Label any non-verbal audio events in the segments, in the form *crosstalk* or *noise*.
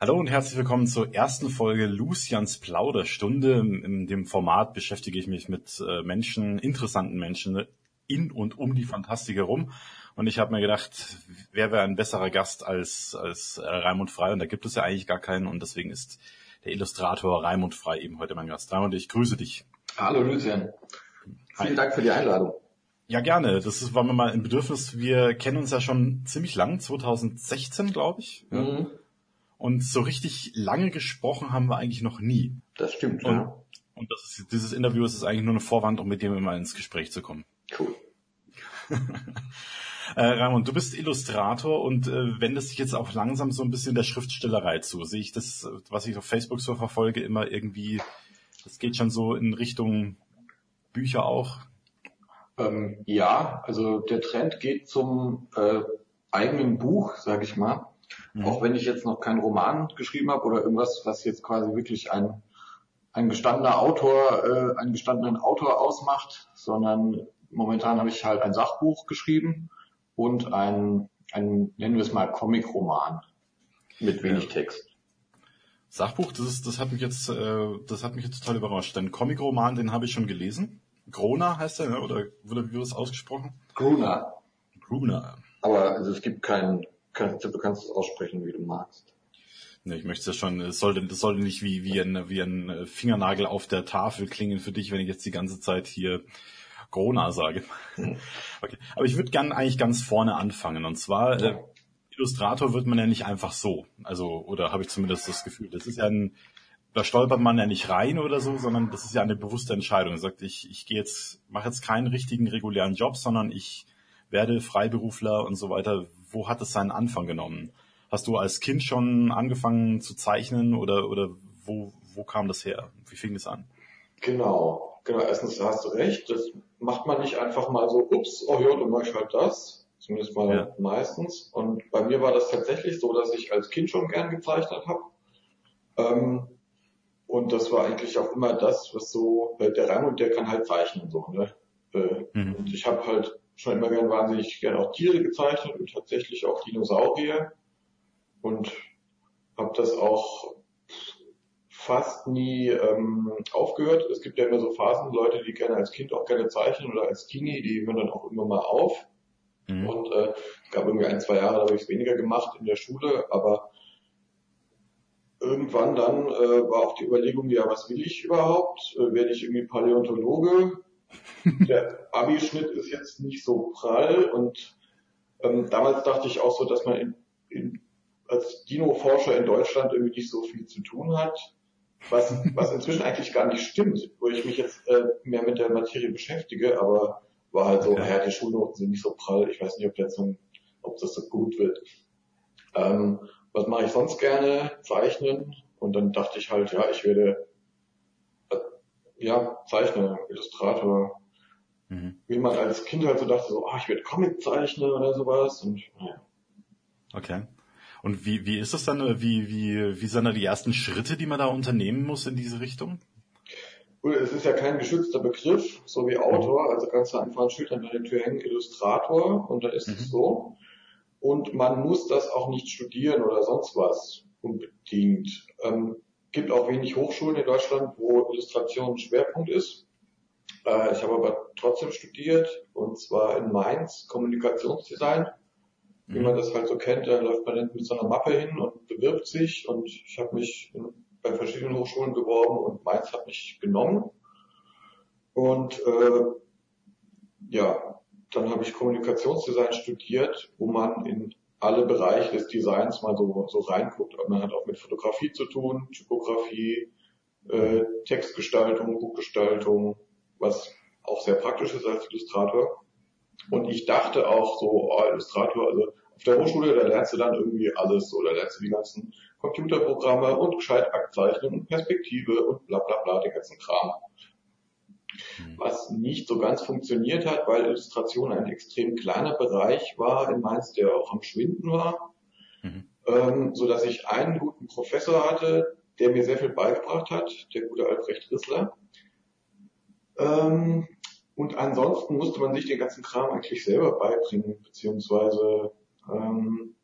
Hallo und herzlich willkommen zur ersten Folge Lucians Plauderstunde. In dem Format beschäftige ich mich mit äh, Menschen, interessanten Menschen in und um die Fantastik herum. Und ich habe mir gedacht, wer wäre ein besserer Gast als, als äh, Raimund Frei? Und da gibt es ja eigentlich gar keinen. Und deswegen ist der Illustrator Raimund Frei eben heute mein Gast. Raimund, ich grüße dich. Hallo Lucian. Vielen. Dank für die Einladung. Ja, gerne. Das ist, war mir mal ein Bedürfnis. Wir kennen uns ja schon ziemlich lang, 2016, glaube ich. Mhm. Und so richtig lange gesprochen haben wir eigentlich noch nie. Das stimmt, und, ja. Und das ist, dieses Interview ist eigentlich nur eine Vorwand, um mit dir mal ins Gespräch zu kommen. Cool. *laughs* äh, Ramon, du bist Illustrator und äh, wendest dich jetzt auch langsam so ein bisschen der Schriftstellerei zu. Sehe ich das, was ich auf Facebook so verfolge, immer irgendwie, das geht schon so in Richtung Bücher auch? Ähm, ja, also der Trend geht zum äh, eigenen Buch, sage ich mal. Mhm. Auch wenn ich jetzt noch keinen Roman geschrieben habe oder irgendwas, was jetzt quasi wirklich ein, ein gestandener Autor, äh, einen gestandenen Autor ausmacht, sondern momentan habe ich halt ein Sachbuch geschrieben und ein, ein nennen wir es mal Comic-Roman mit wenig ja. Text. Sachbuch, das ist, das hat mich jetzt, äh, das hat mich jetzt total überrascht. Denn Comic-Roman, den habe ich schon gelesen. Grona heißt er, ne? oder wurde wie wird das ausgesprochen? Gruna. Gruna. Aber also es gibt keinen kannst, du kannst es aussprechen, wie du magst. Ne, ich möchte es ja schon, es sollte, das sollte nicht wie, wie ein, wie ein Fingernagel auf der Tafel klingen für dich, wenn ich jetzt die ganze Zeit hier Corona sage. *laughs* Okay. Aber ich würde gern eigentlich ganz vorne anfangen. Und zwar, äh, Illustrator wird man ja nicht einfach so. Also, oder habe ich zumindest das Gefühl. Das ist ja ein, da stolpert man ja nicht rein oder so, sondern das ist ja eine bewusste Entscheidung. Er sagt, ich, ich gehe jetzt, mache jetzt keinen richtigen regulären Job, sondern ich werde Freiberufler und so weiter, wo hat es seinen Anfang genommen? Hast du als Kind schon angefangen zu zeichnen oder, oder wo, wo kam das her? Wie fing das an? Genau, genau. Erstens hast du recht. Das macht man nicht einfach mal so, ups, oh ja, dann mach ich halt das. Zumindest mal ja. meistens. Und bei mir war das tatsächlich so, dass ich als Kind schon gern gezeichnet habe. Ähm, und das war eigentlich auch immer das, was so, äh, der Rang und der kann halt zeichnen, so, ne? Äh, mhm. Und ich habe halt schon immer gern wahnsinnig gern auch Tiere gezeichnet und tatsächlich auch Dinosaurier und habe das auch fast nie ähm, aufgehört. Es gibt ja immer so Phasen, Leute, die gerne als Kind auch gerne zeichnen oder als Teenie, die hören dann auch immer mal auf. Mhm. Und äh, es gab irgendwie ein, zwei Jahre, da habe ich es weniger gemacht in der Schule, aber irgendwann dann äh, war auch die Überlegung, ja, was will ich überhaupt? Äh, werde ich irgendwie Paläontologe? Der Abischnitt ist jetzt nicht so prall und ähm, damals dachte ich auch so, dass man in, in, als Dino-Forscher in Deutschland irgendwie nicht so viel zu tun hat, was, was inzwischen eigentlich gar nicht stimmt, wo ich mich jetzt äh, mehr mit der Materie beschäftige, aber war halt so, okay. ja, die Schulnoten sind nicht so prall, ich weiß nicht, ob, jetzt so, ob das so gut wird. Ähm, was mache ich sonst gerne? Zeichnen. Und dann dachte ich halt, ja, ich werde ja, Zeichner, Illustrator. Mhm. Wie man als Kind halt so dachte, so, oh, ich werde Comiczeichner oder sowas. Und, ja. Okay. Und wie, wie ist das dann, wie, wie, wie sind da die ersten Schritte, die man da unternehmen muss in diese Richtung? Gut, es ist ja kein geschützter Begriff, so wie Autor, also kannst du einfach ein Schild an deine Tür hängen, Illustrator, und dann ist mhm. es so. Und man muss das auch nicht studieren oder sonst was unbedingt. Ähm, gibt auch wenig Hochschulen in Deutschland, wo Illustration ein Schwerpunkt ist. Äh, ich habe aber trotzdem studiert und zwar in Mainz Kommunikationsdesign. Wie mhm. man das halt so kennt, da läuft man mit so einer Mappe hin und bewirbt sich und ich habe mich bei verschiedenen Hochschulen beworben und Mainz hat mich genommen. Und äh, ja, dann habe ich Kommunikationsdesign studiert, wo man in alle Bereiche des Designs mal so, so reinguckt. Man hat auch mit Fotografie zu tun, Typografie, äh, Textgestaltung, Buchgestaltung, was auch sehr praktisch ist als Illustrator. Und ich dachte auch so, oh, Illustrator, also auf der Hochschule, da lernst du dann irgendwie alles, oder lernst du die ganzen Computerprogramme und gescheit Aktzeichnen und Perspektive und bla bla bla, den ganzen Kram. Mhm. was nicht so ganz funktioniert hat, weil Illustration ein extrem kleiner Bereich war in Mainz, der auch am Schwinden war, mhm. ähm, so dass ich einen guten Professor hatte, der mir sehr viel beigebracht hat, der gute Albrecht Rissler. Ähm, und ansonsten musste man sich den ganzen Kram eigentlich selber beibringen, beziehungsweise ähm,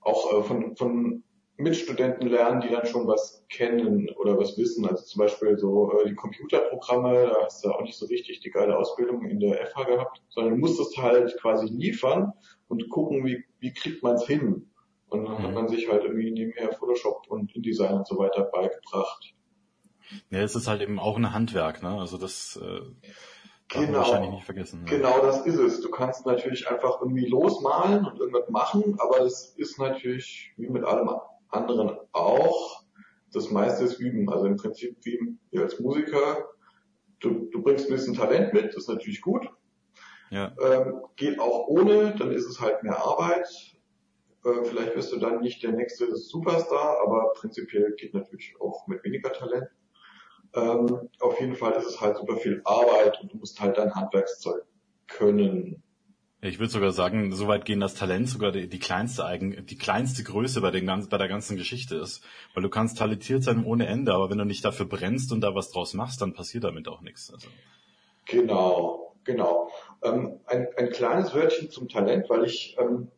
auch äh, von, von Mitstudenten lernen, die dann schon was kennen oder was wissen. Also zum Beispiel so äh, die Computerprogramme, da hast du auch nicht so richtig die geile Ausbildung in der FH gehabt, sondern du musstest halt quasi liefern und gucken, wie, wie kriegt man es hin. Und dann mhm. hat man sich halt irgendwie nebenher Photoshop und InDesign und so weiter beigebracht. Ja, es ist halt eben auch ein Handwerk, ne? Also das äh, genau, wahrscheinlich nicht vergessen. Ja. Genau, das ist es. Du kannst natürlich einfach irgendwie losmalen und irgendwas machen, aber es ist natürlich wie mit allem anderen auch. Das meiste ist Üben. Also im Prinzip wie wir als Musiker. Du, du bringst ein bisschen Talent mit, das ist natürlich gut. Ja. Ähm, geht auch ohne, dann ist es halt mehr Arbeit. Äh, vielleicht wirst du dann nicht der nächste Superstar, aber prinzipiell geht natürlich auch mit weniger Talent. Ähm, auf jeden Fall ist es halt super viel Arbeit und du musst halt dein Handwerkszeug können. Ich würde sogar sagen, so weit gehen, dass Talent sogar die, die kleinste Eigen, die kleinste Größe bei, den, bei der ganzen Geschichte ist. Weil du kannst talentiert sein ohne Ende, aber wenn du nicht dafür brennst und da was draus machst, dann passiert damit auch nichts. Also. Genau, genau. Ähm, ein, ein kleines Wörtchen zum Talent, weil ich, ähm,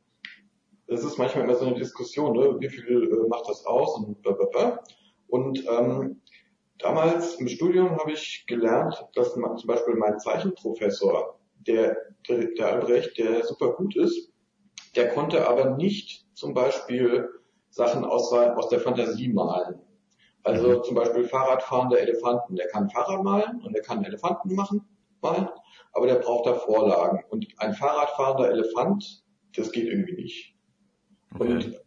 ist manchmal immer so eine Diskussion, ne? wie viel äh, macht das aus und blablabla. Und ähm, damals im Studium habe ich gelernt, dass man zum Beispiel mein Zeichenprofessor der, der, der Albrecht, der super gut ist, der konnte aber nicht zum Beispiel Sachen aus, aus der Fantasie malen. Also mhm. zum Beispiel Fahrradfahrende Elefanten. Der kann Fahrrad malen und der kann Elefanten machen, malen, aber der braucht da Vorlagen. Und ein Fahrradfahrender Elefant, das geht irgendwie nicht. Okay. Und,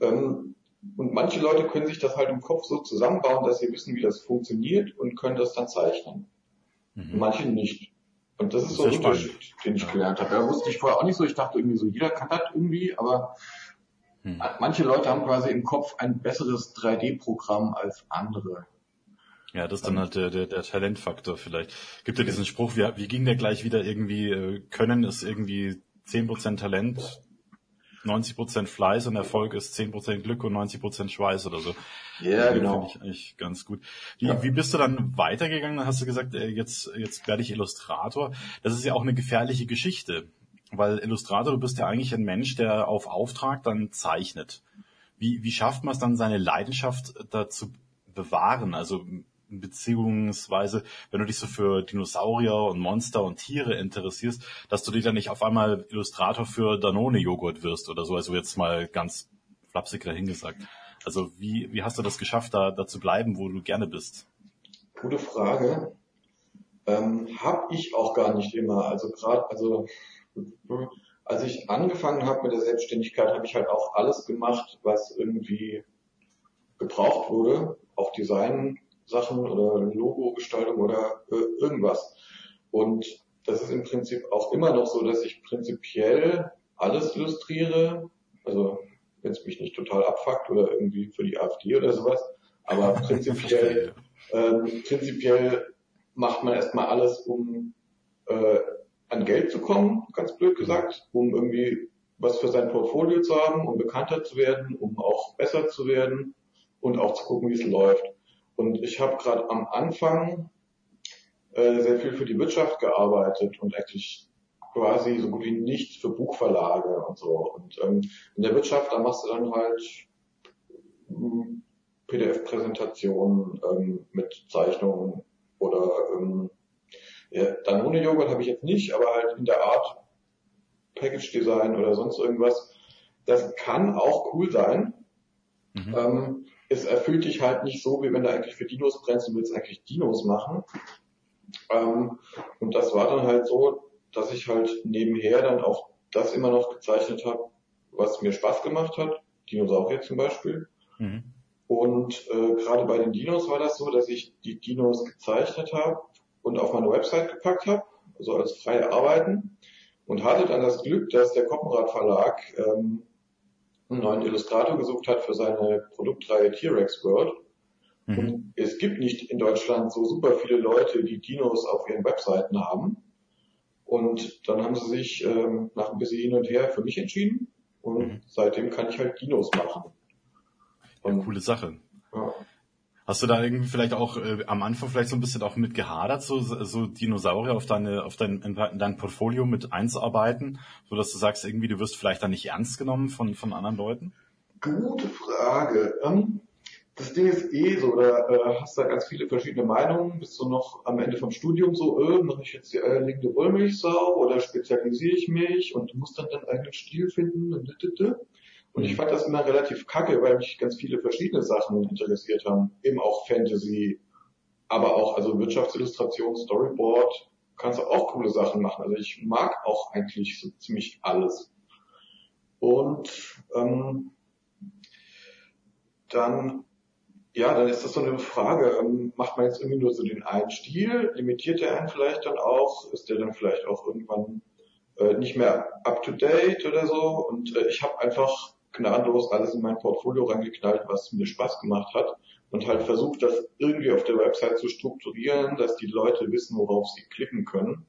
ähm, und manche Leute können sich das halt im Kopf so zusammenbauen, dass sie wissen, wie das funktioniert und können das dann zeichnen. Mhm. Manche nicht. Und das ist so ein Unterschied, den ich gelernt habe. Da wusste ich vorher auch nicht so. Ich dachte irgendwie so, jeder kann das irgendwie, aber hm. manche Leute haben quasi im Kopf ein besseres 3D-Programm als andere. Ja, das ist dann halt der, der, der Talentfaktor vielleicht. Gibt ja diesen Spruch, wie, wie ging der gleich wieder irgendwie, äh, Können ist irgendwie 10% Talent, 90% Fleiß und Erfolg ist 10% Glück und 90% Schweiß oder so. Ja, also, genau. Finde ich eigentlich ganz gut. Wie, ja. wie bist du dann weitergegangen? Dann hast du gesagt, äh, jetzt, jetzt werde ich Illustrator. Das ist ja auch eine gefährliche Geschichte, weil Illustrator, du bist ja eigentlich ein Mensch, der auf Auftrag dann zeichnet. Wie, wie schafft man es dann, seine Leidenschaft dazu bewahren? Also beziehungsweise wenn du dich so für Dinosaurier und Monster und Tiere interessierst, dass du dich dann nicht auf einmal Illustrator für Danone-Joghurt wirst oder so, also jetzt mal ganz flapsig dahingesagt. Also wie, wie hast du das geschafft, da, da zu bleiben, wo du gerne bist? Gute Frage. Ähm, hab ich auch gar nicht immer. Also gerade, also als ich angefangen habe mit der Selbstständigkeit, habe ich halt auch alles gemacht, was irgendwie gebraucht wurde, auch Design Sachen oder Logo-Gestaltung oder äh, irgendwas. Und das ist im Prinzip auch immer noch so, dass ich prinzipiell alles illustriere. Also wenn es mich nicht total abfuckt oder irgendwie für die AfD oder sowas. Aber *laughs* prinzipiell, ähm, prinzipiell macht man erstmal alles, um äh, an Geld zu kommen, ganz blöd gesagt, um irgendwie was für sein Portfolio zu haben, um bekannter zu werden, um auch besser zu werden und auch zu gucken, wie es läuft. Und ich habe gerade am Anfang äh, sehr viel für die Wirtschaft gearbeitet und eigentlich quasi so gut wie nichts für Buchverlage und so. Und ähm, in der Wirtschaft, da machst du dann halt hm, PDF-Präsentationen ähm, mit Zeichnungen oder ähm, ja, dann ohne Joghurt habe ich jetzt nicht, aber halt in der Art Package Design oder sonst irgendwas. Das kann auch cool sein. Mhm. Ähm, es erfüllt dich halt nicht so, wie wenn du eigentlich für Dinos brennst, und willst eigentlich Dinos machen. Ähm, und das war dann halt so, dass ich halt nebenher dann auch das immer noch gezeichnet habe, was mir Spaß gemacht hat. Dinosaurier zum Beispiel. Mhm. Und äh, gerade bei den Dinos war das so, dass ich die Dinos gezeichnet habe und auf meine Website gepackt habe, also als freie Arbeiten. Und hatte dann das Glück, dass der Koppenrad Verlag ähm, einen neuen Illustrator gesucht hat für seine Produktreihe T-Rex World. Mhm. Und es gibt nicht in Deutschland so super viele Leute, die Dinos auf ihren Webseiten haben. Und dann haben sie sich ähm, nach ein bisschen hin und her für mich entschieden. Und mhm. seitdem kann ich halt Dinos machen. Und, ja, coole Sache. Hast du da irgendwie vielleicht auch äh, am Anfang vielleicht so ein bisschen auch mit gehadert, so, so Dinosaurier auf deine, auf dein, in dein Portfolio mit einzuarbeiten, so dass du sagst, irgendwie, du wirst vielleicht da nicht ernst genommen von, von anderen Leuten? Gute Frage. Ähm, das Ding ist eh so, da äh, hast du da ganz viele verschiedene Meinungen. Bist du noch am Ende vom Studium so, äh, mache ich jetzt die eierlegende Wollmilchsau oder spezialisiere ich mich und du musst dann deinen eigenen Stil finden und und ich fand das immer relativ kacke, weil mich ganz viele verschiedene Sachen interessiert haben. Eben auch Fantasy, aber auch also Wirtschaftsillustration, Storyboard, kannst du auch coole Sachen machen. Also ich mag auch eigentlich so ziemlich alles. Und ähm, dann ja, dann ist das so eine Frage, ähm, macht man jetzt irgendwie nur so den einen Stil, limitiert der einen vielleicht dann auch, ist der dann vielleicht auch irgendwann äh, nicht mehr up to date oder so und äh, ich habe einfach gnadenlos alles in mein Portfolio reingeknallt, was mir Spaß gemacht hat und halt versucht, das irgendwie auf der Website zu strukturieren, dass die Leute wissen, worauf sie klicken können.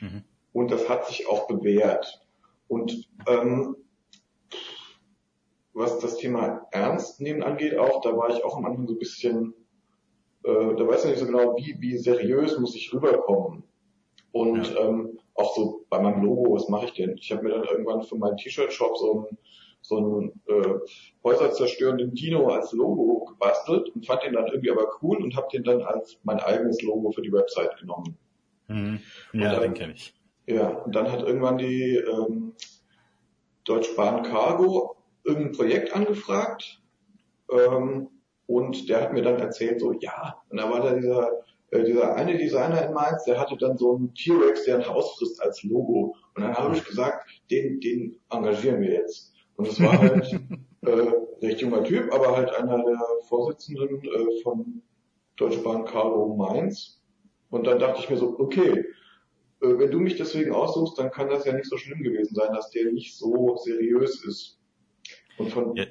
Mhm. Und das hat sich auch bewährt. Und ähm, was das Thema Ernst nehmen angeht, auch, da war ich auch am Anfang so ein bisschen, äh, da weiß ich nicht so genau, wie, wie seriös muss ich rüberkommen. Und ja. ähm, auch so bei meinem Logo, was mache ich denn? Ich habe mir dann irgendwann für meinen T-Shirt-Shop so ein so einen äh, häuserzerstörenden Dino als Logo gebastelt und fand den dann irgendwie aber cool und habe den dann als mein eigenes Logo für die Website genommen. Mhm. Ja, dann, den kenne ich. Ja, und dann hat irgendwann die ähm, Deutsche Bahn Cargo irgendein Projekt angefragt ähm, und der hat mir dann erzählt, so ja, und da war da dieser äh, dieser eine Designer in Mainz, der hatte dann so einen T-Rex, der ein Haus frisst als Logo. Und dann habe ich gesagt, den, den engagieren wir jetzt. Und es war halt *laughs* äh, recht junger Typ, aber halt einer der Vorsitzenden äh, von Deutsche Bahn Carlo Mainz. Und dann dachte ich mir so, okay, äh, wenn du mich deswegen aussuchst, dann kann das ja nicht so schlimm gewesen sein, dass der nicht so seriös ist. Und von ja,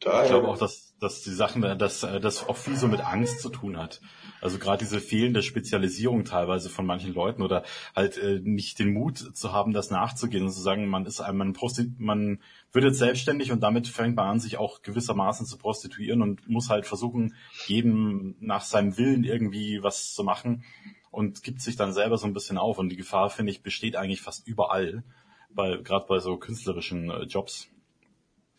daher. Ich glaube auch, dass, dass die Sachen, dass das auch viel so mit Angst zu tun hat. Also gerade diese fehlende Spezialisierung teilweise von manchen Leuten oder halt äh, nicht den Mut zu haben, das nachzugehen und zu sagen, man ist ein, man, man wird jetzt selbstständig und damit fängt man an, sich auch gewissermaßen zu prostituieren und muss halt versuchen, jedem nach seinem Willen irgendwie was zu machen und gibt sich dann selber so ein bisschen auf. Und die Gefahr, finde ich, besteht eigentlich fast überall, bei, gerade bei so künstlerischen äh, Jobs.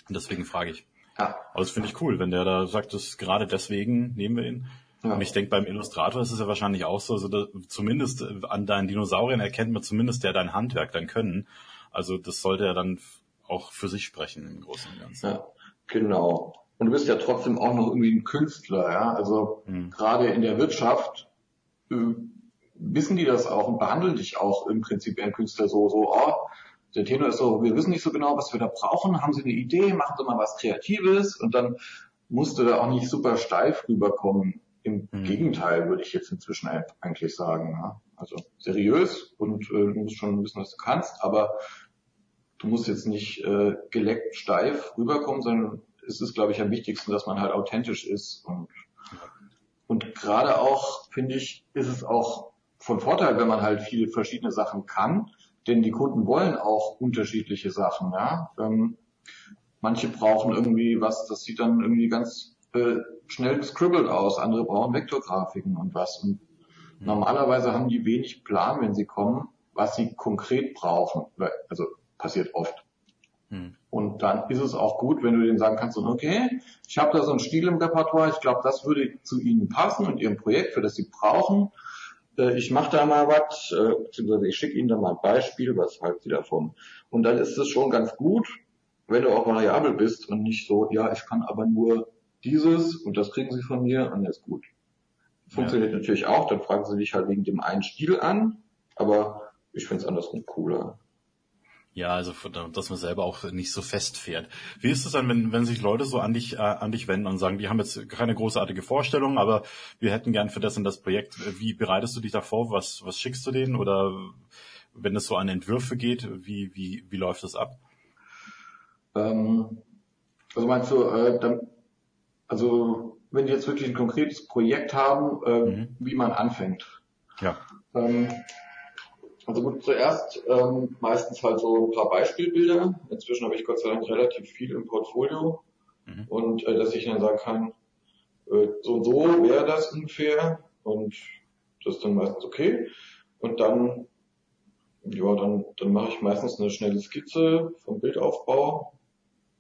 Und deswegen frage ich. Ja. Aber das finde ich cool, wenn der da sagt, dass gerade deswegen nehmen wir ihn. Ja. Und ich denke, beim Illustrator ist es ja wahrscheinlich auch so, also da, zumindest äh, an deinen Dinosauriern erkennt man zumindest ja dein Handwerk, dein Können. Also das sollte ja dann auch für sich sprechen im Großen und Ganzen. Ja, genau. Und du bist ja trotzdem auch noch irgendwie ein Künstler, ja. Also mhm. gerade in der Wirtschaft äh, wissen die das auch und behandeln dich auch im Prinzip wie ein Künstler so, so, oh, der Tenor ist so, wir wissen nicht so genau, was wir da brauchen, haben Sie eine Idee, machen Sie mal was Kreatives und dann musst du da auch nicht super steif rüberkommen. Im mhm. Gegenteil, würde ich jetzt inzwischen eigentlich sagen. Ja? Also seriös und äh, du musst schon wissen, was du kannst, aber du musst jetzt nicht äh, geleckt steif rüberkommen, sondern es ist, glaube ich, am wichtigsten, dass man halt authentisch ist. Und, und gerade auch, finde ich, ist es auch von Vorteil, wenn man halt viele verschiedene Sachen kann, denn die Kunden wollen auch unterschiedliche Sachen. Ja? Ähm, manche brauchen irgendwie was, das sieht dann irgendwie ganz äh, schnell gescribbelt aus, andere brauchen Vektorgrafiken und was. Und mhm. normalerweise haben die wenig Plan, wenn sie kommen, was sie konkret brauchen. Also passiert oft. Mhm. Und dann ist es auch gut, wenn du denen sagen kannst, okay, ich habe da so einen Stil im Repertoire, ich glaube, das würde zu Ihnen passen und Ihrem Projekt, für das Sie brauchen. Äh, ich mache da mal was, äh, beziehungsweise ich schicke Ihnen da mal ein Beispiel, was halten Sie davon? Und dann ist es schon ganz gut, wenn du auch variabel bist und nicht so, ja, ich kann aber nur dieses und das kriegen sie von mir und das ist gut. Funktioniert ja. natürlich auch, dann fragen sie dich halt wegen dem einen Stil an, aber ich finde es andersrum cooler. Ja, also dass man selber auch nicht so festfährt. Wie ist es dann, wenn, wenn sich Leute so an dich, äh, an dich wenden und sagen, die haben jetzt keine großartige Vorstellung, aber wir hätten gern für das und das Projekt. Wie bereitest du dich da vor? Was, was schickst du denen? Oder wenn es so an Entwürfe geht, wie, wie, wie läuft das ab? Ähm, also meinst du, äh, dann also wenn die jetzt wirklich ein konkretes Projekt haben, äh, mhm. wie man anfängt. Ja. Ähm, also gut, zuerst ähm, meistens halt so ein paar Beispielbilder. Inzwischen habe ich Gott sei Dank relativ viel im Portfolio mhm. und äh, dass ich dann sagen kann, äh, so und so wäre das ungefähr und das ist dann meistens okay. Und dann, ja, dann, dann mache ich meistens eine schnelle Skizze vom Bildaufbau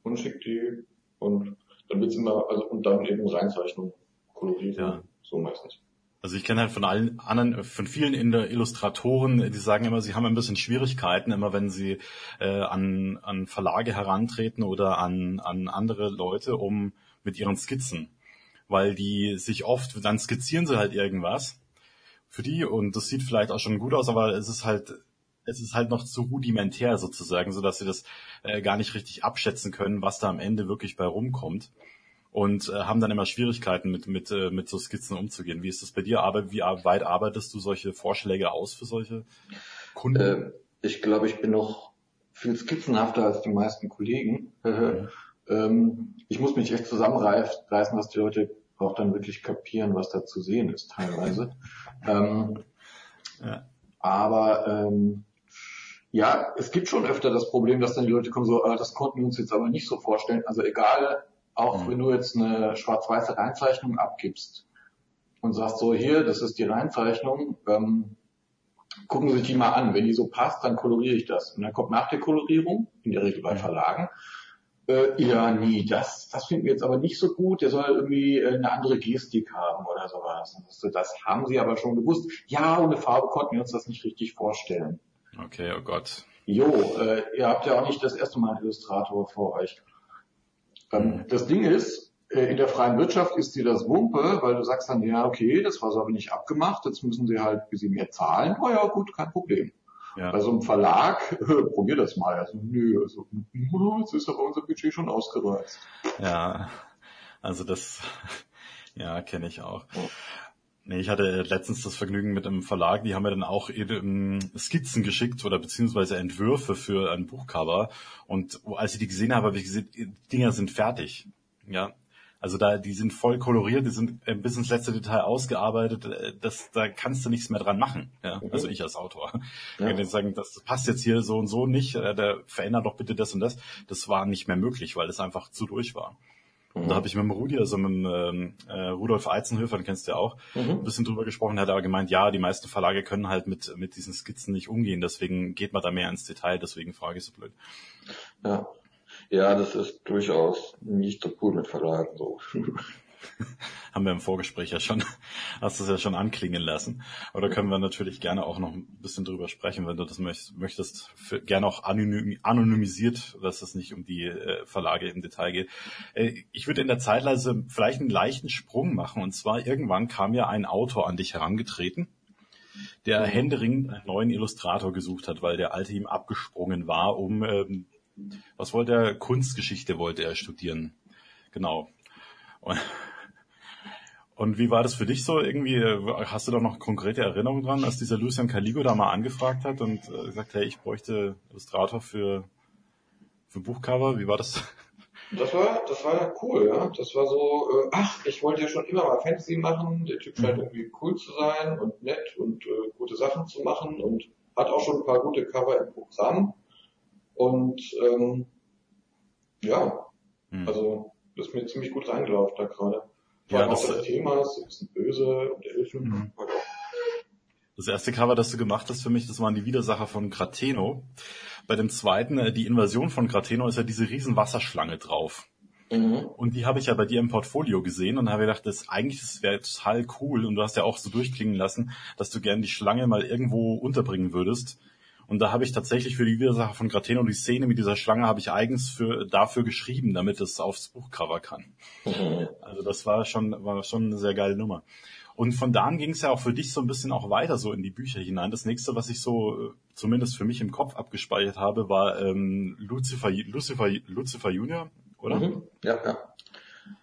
und schicke die Und dann wird's immer, also und dann eben Reinzeichnung, Kolorierung, ja. so meistens. Also ich kenne halt von allen anderen, von vielen in der Illustratoren, die sagen immer, sie haben ein bisschen Schwierigkeiten, immer wenn sie äh, an, an Verlage herantreten oder an, an andere Leute, um mit ihren Skizzen. Weil die sich oft, dann skizzieren sie halt irgendwas für die und das sieht vielleicht auch schon gut aus, aber es ist halt es ist halt noch zu rudimentär sozusagen, so dass sie das äh, gar nicht richtig abschätzen können, was da am Ende wirklich bei rumkommt und äh, haben dann immer Schwierigkeiten mit mit äh, mit so Skizzen umzugehen. Wie ist das bei dir? Aber wie weit arbeitest du solche Vorschläge aus für solche Kunden? Äh, ich glaube, ich bin noch viel skizzenhafter als die meisten Kollegen. *laughs* Mhm. ähm, ich muss mich echt zusammenreißen, dass die Leute auch dann wirklich kapieren, was da zu sehen ist teilweise. *laughs* ähm, ja. Aber ähm, ja, es gibt schon öfter das Problem, dass dann die Leute kommen so, äh, das konnten wir uns jetzt aber nicht so vorstellen. Also egal, auch mhm. wenn du jetzt eine schwarz-weiße Reinzeichnung abgibst und sagst so, hier, das ist die Reinzeichnung, ähm, gucken Sie sich die mal an. Wenn die so passt, dann koloriere ich das. Und dann kommt nach der Kolorierung, in der Regel bei mhm. Verlagen, äh, ja, nee, das, das finden wir jetzt aber nicht so gut. Der soll irgendwie äh, eine andere Gestik haben oder sowas. Das, das haben sie aber schon gewusst. Ja, ohne Farbe konnten wir uns das nicht richtig vorstellen. Okay, oh Gott. Jo, äh, ihr habt ja auch nicht das erste Mal einen Illustrator vor euch. Ähm, das Ding ist, äh, in der freien Wirtschaft ist dir das Wumpe, weil du sagst dann, ja, okay, das war so aber nicht abgemacht, jetzt müssen sie halt ein bisschen mehr zahlen. Oh ja, gut, kein Problem. Ja. Bei so einem Verlag, äh, *laughs* probier das mal. Also, nö, also, *laughs* jetzt ist aber unser Budget schon ausgereizt. Ja, also das, *laughs* ja, kenne ich auch. Nee, ich hatte letztens das Vergnügen mit einem Verlag, die haben mir dann auch eben Skizzen geschickt oder beziehungsweise Entwürfe für ein Buchcover. Und als ich die gesehen habe, habe ich gesehen, die Dinger sind fertig. Ja. Also da, die sind voll koloriert, die sind bis ins letzte Detail ausgearbeitet. Das, da kannst du nichts mehr dran machen. Ja. Mhm. Also ich als Autor. Ja. Wenn die sagen, das passt jetzt hier so und so nicht, äh, der verändert doch bitte das und das. Das war nicht mehr möglich, weil es einfach zu durch war. Mhm. Da habe ich mit dem Rudi, also mit dem, ähm, äh, Rudolf Eizenhöfer, den kennst du ja auch, mhm. ein bisschen drüber gesprochen. Er hat aber gemeint, ja, die meisten Verlage können halt mit, mit diesen Skizzen nicht umgehen, deswegen geht man da mehr ins Detail, deswegen frage ich so blöd. Ja. Ja, das ist durchaus nicht so cool mit Verlagen so. *laughs* Haben wir im Vorgespräch ja schon, hast du es ja schon anklingen lassen. Oder können wir natürlich gerne auch noch ein bisschen drüber sprechen, wenn du das möchtest. Für, gerne auch anonym, anonymisiert, dass es nicht um die äh, Verlage im Detail geht. Äh, ich würde in der Zeitleise vielleicht einen leichten Sprung machen. Und zwar irgendwann kam ja ein Autor an dich herangetreten, der händeringend einen neuen Illustrator gesucht hat, weil der alte ihm abgesprungen war, um, ähm, was wollte er? Kunstgeschichte wollte er studieren. Genau. Und und wie war das für dich so? Irgendwie, hast du da noch konkrete Erinnerungen dran, als dieser Lucian Caligo da mal angefragt hat und äh, gesagt, hey, ich bräuchte Illustrator für, für Buchcover? Wie war das? Das war, das war cool, ja. Das war so, äh, ach, ich wollte ja schon immer mal Fantasy machen. Der Typ scheint mhm. irgendwie cool zu sein und nett und äh, gute Sachen zu machen und hat auch schon ein paar gute Cover im Programm. Und ähm, ja, mhm. also das ist mir ziemlich gut reingelaufen da gerade. Ja, das, das Thema ist ein bisschen böse und Elfen. Mhm. Das erste Cover, das du gemacht hast für mich, das waren die Widersacher von Grateno. Bei dem zweiten, äh, die Invasion von Grateno, ist ja diese riesen Wasserschlange drauf. Mhm. Und die habe ich ja bei dir im Portfolio gesehen und habe gedacht, das eigentlich das wäre total cool. Und du hast ja auch so durchklingen lassen, dass du gern die Schlange mal irgendwo unterbringen würdest. Und da habe ich tatsächlich für die Widersacher von Grateno die Szene mit dieser Schlange habe ich eigens für, dafür geschrieben, damit es aufs Buchcover kann. Mhm. Also das war schon, war schon eine sehr geile Nummer. Und von da an ging es ja auch für dich so ein bisschen auch weiter so in die Bücher hinein. Das nächste, was ich so zumindest für mich im Kopf abgespeichert habe, war ähm, Lucifer, Lucifer, Lucifer Junior, oder? Mhm. Ja, ja.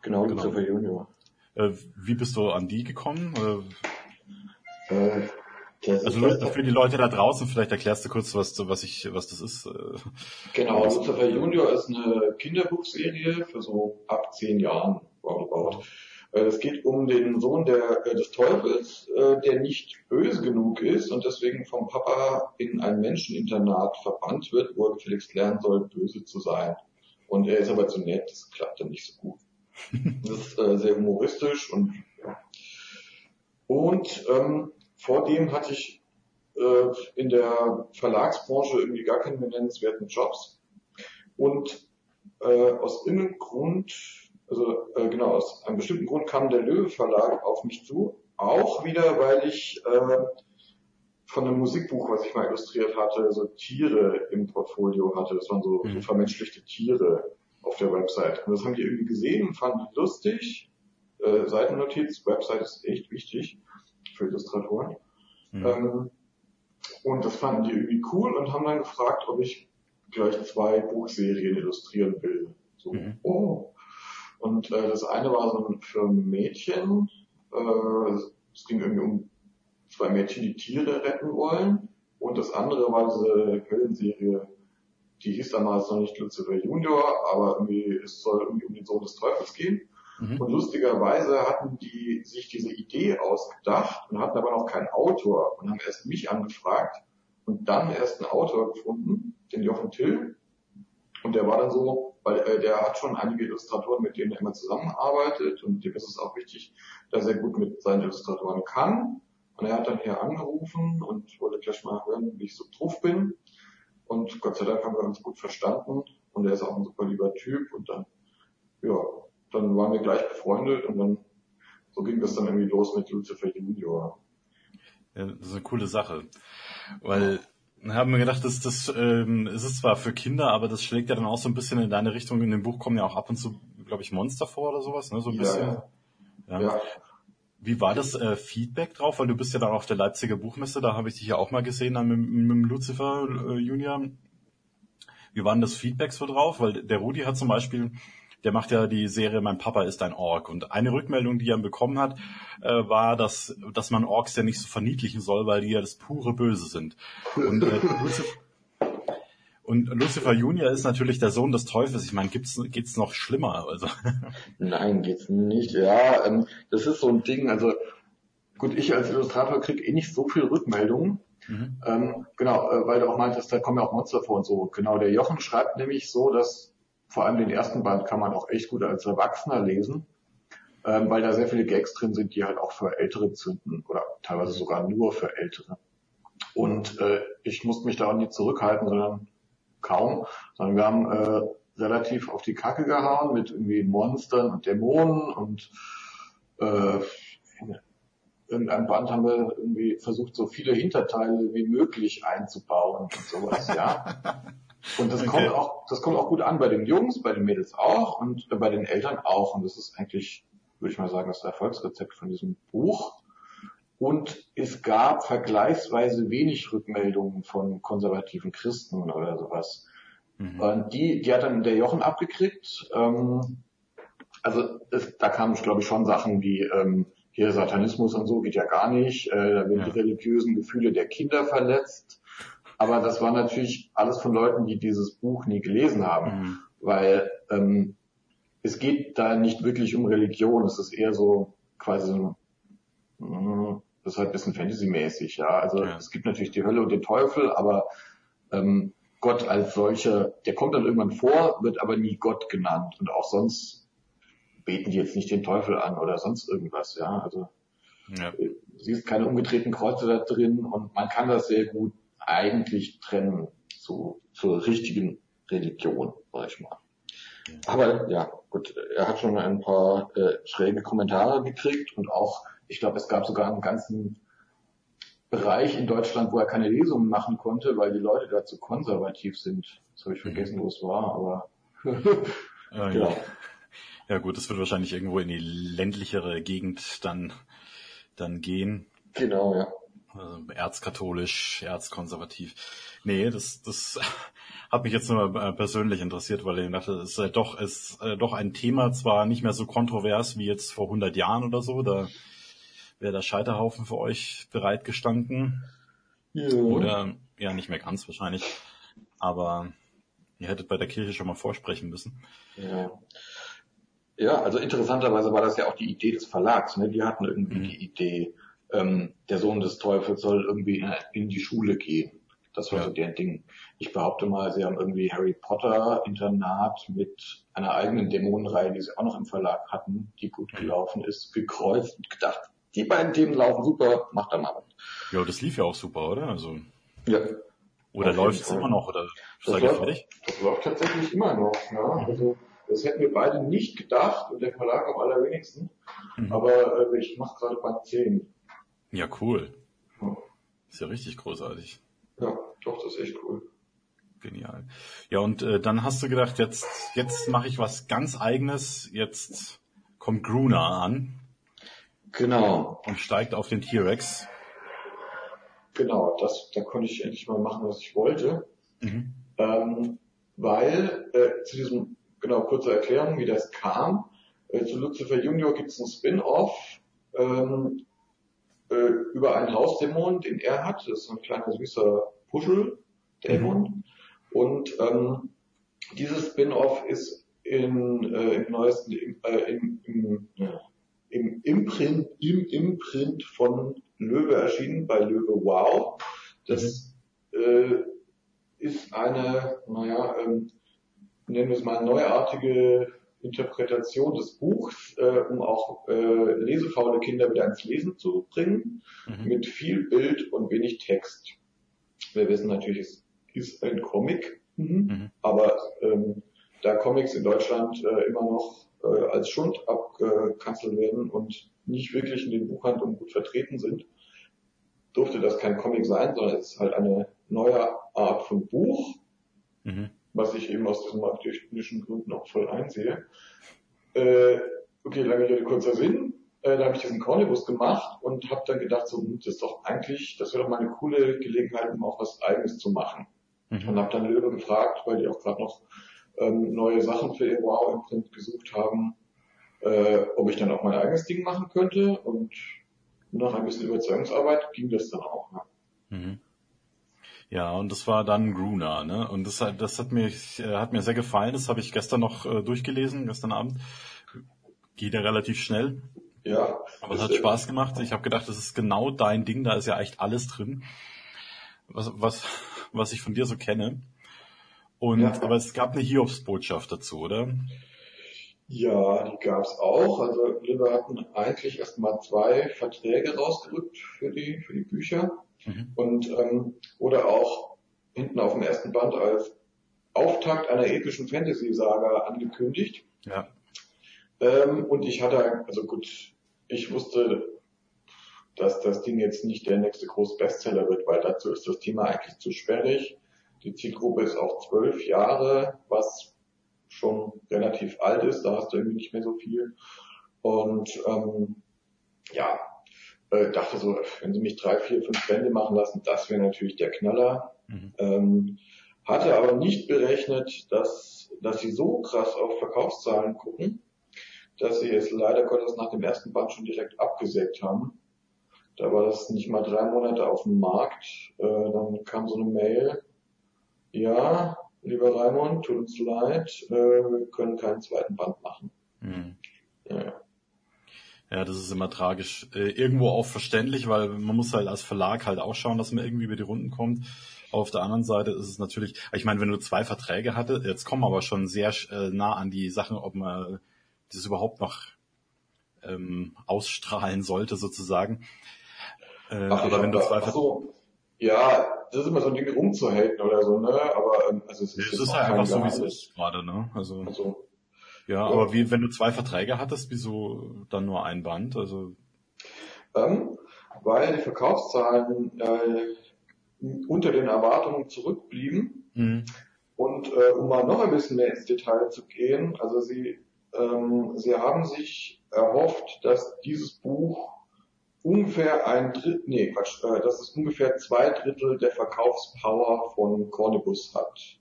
Genau, genau. Lucifer Junior. Äh, wie bist du an die gekommen? Äh, äh also für die Leute da draußen, vielleicht erklärst du kurz, was, was ich, was das ist. Äh. Genau, Lucifer Junior ist eine Kinderbuchserie für so ab zehn Jahren roundabout. Äh, es geht um den Sohn der, äh, des Teufels, der nicht böse genug ist und deswegen vom Papa in ein Menscheninternat verbannt wird, wo er gefälligst lernen soll, böse zu sein. Und er ist aber zu nett, das klappt dann nicht so gut. *laughs* Das ist äh, sehr humoristisch und ja. Und ähm, vor dem hatte ich äh, in der Verlagsbranche irgendwie gar keine nennenswerten Jobs. Und äh, aus irgendeinem Grund, also äh, genau, aus einem bestimmten Grund kam der Löwe Verlag auf mich zu. Auch wieder, weil ich äh, von einem Musikbuch, was ich mal illustriert hatte, so Tiere im Portfolio hatte. Das waren so, mhm. so vermenschlichte Tiere auf der Website. Und das haben die irgendwie gesehen und fanden die lustig. Äh, Seitennotiz, Website ist echt wichtig für Illustratoren. Mhm. Ähm, und das fanden die irgendwie cool und haben dann gefragt, ob ich gleich zwei Buchserien illustrieren will. So, mhm. oh. Und äh, das eine war so für Mädchen. Äh, es ging irgendwie um zwei Mädchen, die Tiere retten wollen. Und das andere war diese Höllenserie, die hieß damals noch nicht Lucifer Junior, aber irgendwie, es soll irgendwie um den Sohn des Teufels gehen. Mhm. Und lustigerweise hatten die sich diese Idee ausgedacht und hatten aber noch keinen Autor und haben erst mich angefragt und dann erst einen Autor gefunden, den Jochen Till. Und der war dann so, weil äh, der hat schon einige Illustratoren, mit denen er immer zusammenarbeitet und dem ist es auch wichtig, dass er gut mit seinen Illustratoren kann. Und er hat dann hier angerufen und wollte gleich mal hören, wie ich so drauf bin. Und Gott sei Dank haben wir uns gut verstanden. Und er ist auch ein super lieber Typ. Und dann, ja, dann waren wir gleich befreundet und dann, so ging das dann irgendwie los mit Lucifer Junior. Ja, das ist eine coole Sache. Weil, haben wir gedacht, das, das ähm, ist es zwar für Kinder, aber das schlägt ja dann auch so ein bisschen in deine Richtung. In dem Buch kommen ja auch ab und zu, glaube ich, Monster vor oder sowas, ne? So ein bisschen. Ja, ja. ja. Wie war das äh, Feedback drauf? Weil du bist ja dann auf der Leipziger Buchmesse, da habe ich dich ja auch mal gesehen dann mit, mit Lucifer äh, Junior. Wie war denn das Feedback so drauf? Weil der Rudi hat zum Beispiel, der macht ja die Serie Mein Papa ist ein Ork. Und eine Rückmeldung, die er bekommen hat, äh, war, dass, dass man Orks ja nicht so verniedlichen soll, weil die ja das pure Böse sind. Und äh, *laughs* Lucifer, und Lucifer Junior ist natürlich der Sohn des Teufels. Ich meine, gibt's, geht's noch schlimmer? Also. *laughs* Nein, geht's nicht. Ja, ähm, das ist so ein Ding. Also gut, ich als Illustrator krieg eh nicht so viel Rückmeldungen. Mhm. Ähm, genau, äh, weil du auch meintest, da kommen ja auch Monster vor und so. Genau, der Jochen schreibt nämlich so, dass vor allem den ersten Band kann man auch echt gut als Erwachsener lesen, ähm, weil da sehr viele Gags drin sind, die halt auch für Ältere zünden oder teilweise sogar nur für Ältere. Und äh, ich musste mich da auch nie zurückhalten, sondern kaum, sondern wir haben äh, relativ auf die Kacke gehauen mit irgendwie Monstern und Dämonen und äh, in irgendeinem Band haben wir irgendwie versucht, so viele Hinterteile wie möglich einzubauen und sowas, ja. *laughs* Und das okay. kommt auch, das kommt auch gut an bei den Jungs, bei den Mädels auch und bei den Eltern auch. Und das ist eigentlich, würde ich mal sagen, das Erfolgsrezept von diesem Buch. Und es gab vergleichsweise wenig Rückmeldungen von konservativen Christen oder sowas. Mhm. Und die, die hat dann der Jochen abgekriegt. Ähm, also es, da kamen, glaube ich, schon Sachen wie ähm, hier Satanismus und so geht ja gar nicht. Äh, da werden ja. die religiösen Gefühle der Kinder verletzt. Aber das war natürlich alles von Leuten, die dieses Buch nie gelesen haben, mhm. weil ähm, es geht da nicht wirklich um Religion. Es ist eher so quasi so mh, das ist halt ein bisschen Fantasy-mäßig, ja. Also ja. es gibt natürlich die Hölle und den Teufel, aber ähm, Gott als solcher, der kommt dann irgendwann vor, wird aber nie Gott genannt. Und auch sonst beten die jetzt nicht den Teufel an oder sonst irgendwas, ja. Also ja. Siehst keine umgedrehten Kreuze da drin und man kann das sehr gut eigentlich trennen zu, zur richtigen Religion, sag ich mal. Aber ja, gut, er hat schon ein paar äh, schräge Kommentare gekriegt und auch ich glaube, es gab sogar einen ganzen Bereich in Deutschland, wo er keine Lesungen machen konnte, weil die Leute da zu konservativ sind. Das habe ich vergessen, wo es war, aber *laughs* ja, genau. *laughs* ja. ja gut, das wird wahrscheinlich irgendwo in die ländlichere Gegend dann, dann gehen. Genau, ja. Also erzkatholisch, erzkonservativ. Nee, das, das *laughs* hat mich jetzt nur äh, persönlich interessiert, weil ich dachte, es ist äh, doch, ist äh, doch ein Thema, zwar nicht mehr so kontrovers wie jetzt vor 100 Jahren oder so, da wäre der Scheiterhaufen für euch bereitgestanden. Ja. Oder ja, nicht mehr ganz wahrscheinlich. Aber ihr hättet bei der Kirche schon mal vorsprechen müssen. Ja. Ja, also interessanterweise war das ja auch die Idee des Verlags. Ne? Die hatten irgendwie mhm. die Idee, ähm, der Sohn des Teufels soll irgendwie in, in die Schule gehen. Das war ja. so deren Ding. Ich behaupte mal, sie haben irgendwie Harry Potter Internat mit einer eigenen Dämonenreihe, die sie auch noch im Verlag hatten, die gut gelaufen ist, gekreuzt und gedacht, die beiden Themen laufen super, macht da mal was. Ja, das lief ja auch super, oder? Also. Ja. Oder läuft es immer noch oder seid ihr fertig? Das läuft tatsächlich immer noch, ja. Also das hätten wir beide nicht gedacht und der Verlag am allerwenigsten. Mhm. Aber äh, ich mache gerade Band 10. Ja, cool. Ja. Ist ja richtig großartig. Ja, doch, das ist echt cool. Genial. Ja, und äh, dann hast du gedacht, jetzt, jetzt mache ich was ganz eigenes, jetzt kommt Gruner an. Genau. Und steigt auf den T-Rex. Genau, das, da konnte ich endlich mal machen, was ich wollte. Mhm. Ähm, weil äh, zu diesem, genau, kurze Erklärung, wie das kam. Äh, zu Lucifer Junior gibt es ein Spin-off ähm, äh, über einen Hausdämon, den er hat. Das ist so ein kleiner süßer Puschel-Dämon. Mhm. Und ähm, dieses Spin-off ist in, äh, im neuesten, äh, im, im, ja, im Imprint, im Imprint von Löwe erschienen, bei Löwe Wow. Das mhm. äh, ist eine, naja, ähm, nennen wir es mal neuartige Interpretation des Buchs, äh, um auch äh, lesefaule Kinder wieder ins Lesen zu bringen, mhm. mit viel Bild und wenig Text. Wir wissen natürlich, es ist ein Comic, mhm. Mhm. aber ähm, da Comics in Deutschland äh, immer noch äh, als Schund abgekanzelt werden und nicht wirklich in den Buchhandlungen gut vertreten sind, durfte das kein Comic sein, sondern es ist halt eine neue Art von Buch, mhm. Was ich eben aus diesen marketingischen Gründen auch voll einsehe. Äh, okay, lange Rede, kurzer Sinn. Äh, da habe ich diesen Cornibus gemacht und habe dann gedacht, so, hm, das ist doch eigentlich, das wäre doch mal eine coole Gelegenheit, um auch was Eigenes zu machen. Mhm. Und habe dann Löwe gefragt, weil die auch gerade noch ähm, neue Sachen für ihr Wow-Imprint gesucht haben, äh, ob ich dann auch mein eigenes Ding machen könnte. Und nach ein bisschen Überzeugungsarbeit ging das dann auch. Ne? Mhm. Ja, und das war dann Gruner, ne? Und das, das hat mir, äh, hat mir sehr gefallen. Das habe ich gestern noch äh, durchgelesen, gestern Abend. Geht ja relativ schnell. Ja. Aber es hat Spaß gemacht. Ich habe gedacht, das ist genau dein Ding. Da ist ja echt alles drin, was, was, was ich von dir so kenne. Und ja. aber es gab eine Hiobsbotschaft dazu, oder? Ja, die gab es auch. Also wir hatten eigentlich erstmal zwei Verträge rausgerückt für die für die Bücher mhm. und ähm, oder auch hinten auf dem ersten Band als Auftakt einer epischen Fantasy-Saga angekündigt. Ja. Ähm, und ich hatte, also gut, ich wusste, dass das Ding jetzt nicht der nächste große Bestseller wird, weil dazu ist das Thema eigentlich zu sperrig. Die Zielgruppe ist auch zwölf Jahre, was schon relativ alt ist. Da hast du irgendwie nicht mehr so viel. Und ähm, ja, äh, dachte so, wenn sie mich drei, vier, fünf Bände machen lassen, das wäre natürlich der Knaller. Mhm. Ähm, hatte aber nicht berechnet, dass, dass sie so krass auf Verkaufszahlen gucken, dass sie es leider Gottes nach dem ersten Band schon direkt abgesägt haben. Da war das nicht mal drei Monate auf dem Markt. Äh, dann kam so eine Mail, ja, lieber Raimund, tut uns leid, äh, wir können keinen zweiten Band machen. Ja. Das ist immer tragisch. Äh, irgendwo auch verständlich, weil man muss halt als Verlag halt auch schauen, dass man irgendwie über die Runden kommt. Auf der anderen Seite ist es natürlich, ich meine, wenn du zwei Verträge hatte, jetzt kommen wir aber schon sehr äh, nah an die Sachen, ob man das überhaupt noch ähm, ausstrahlen sollte sozusagen. Äh, Ach, aber wenn du zwei Verträge ja, das ist immer so ein Ding rumzuhalten oder so, ne? Aber ähm, also es ist, es ist halt einfach so, wie es ist gerade, ne? Also, also ja, aber wie, wenn du zwei Verträge hattest, wieso dann nur ein Band? Also ähm, weil die Verkaufszahlen äh, unter den Erwartungen zurückblieben. Mhm. Und äh, um mal noch ein bisschen mehr ins Detail zu gehen, also sie, ähm, sie haben sich erhofft, dass dieses Buch ungefähr ein Drittel, nee, Quatsch, äh, dass es ungefähr zwei Drittel der Verkaufspower von Cornibus hat.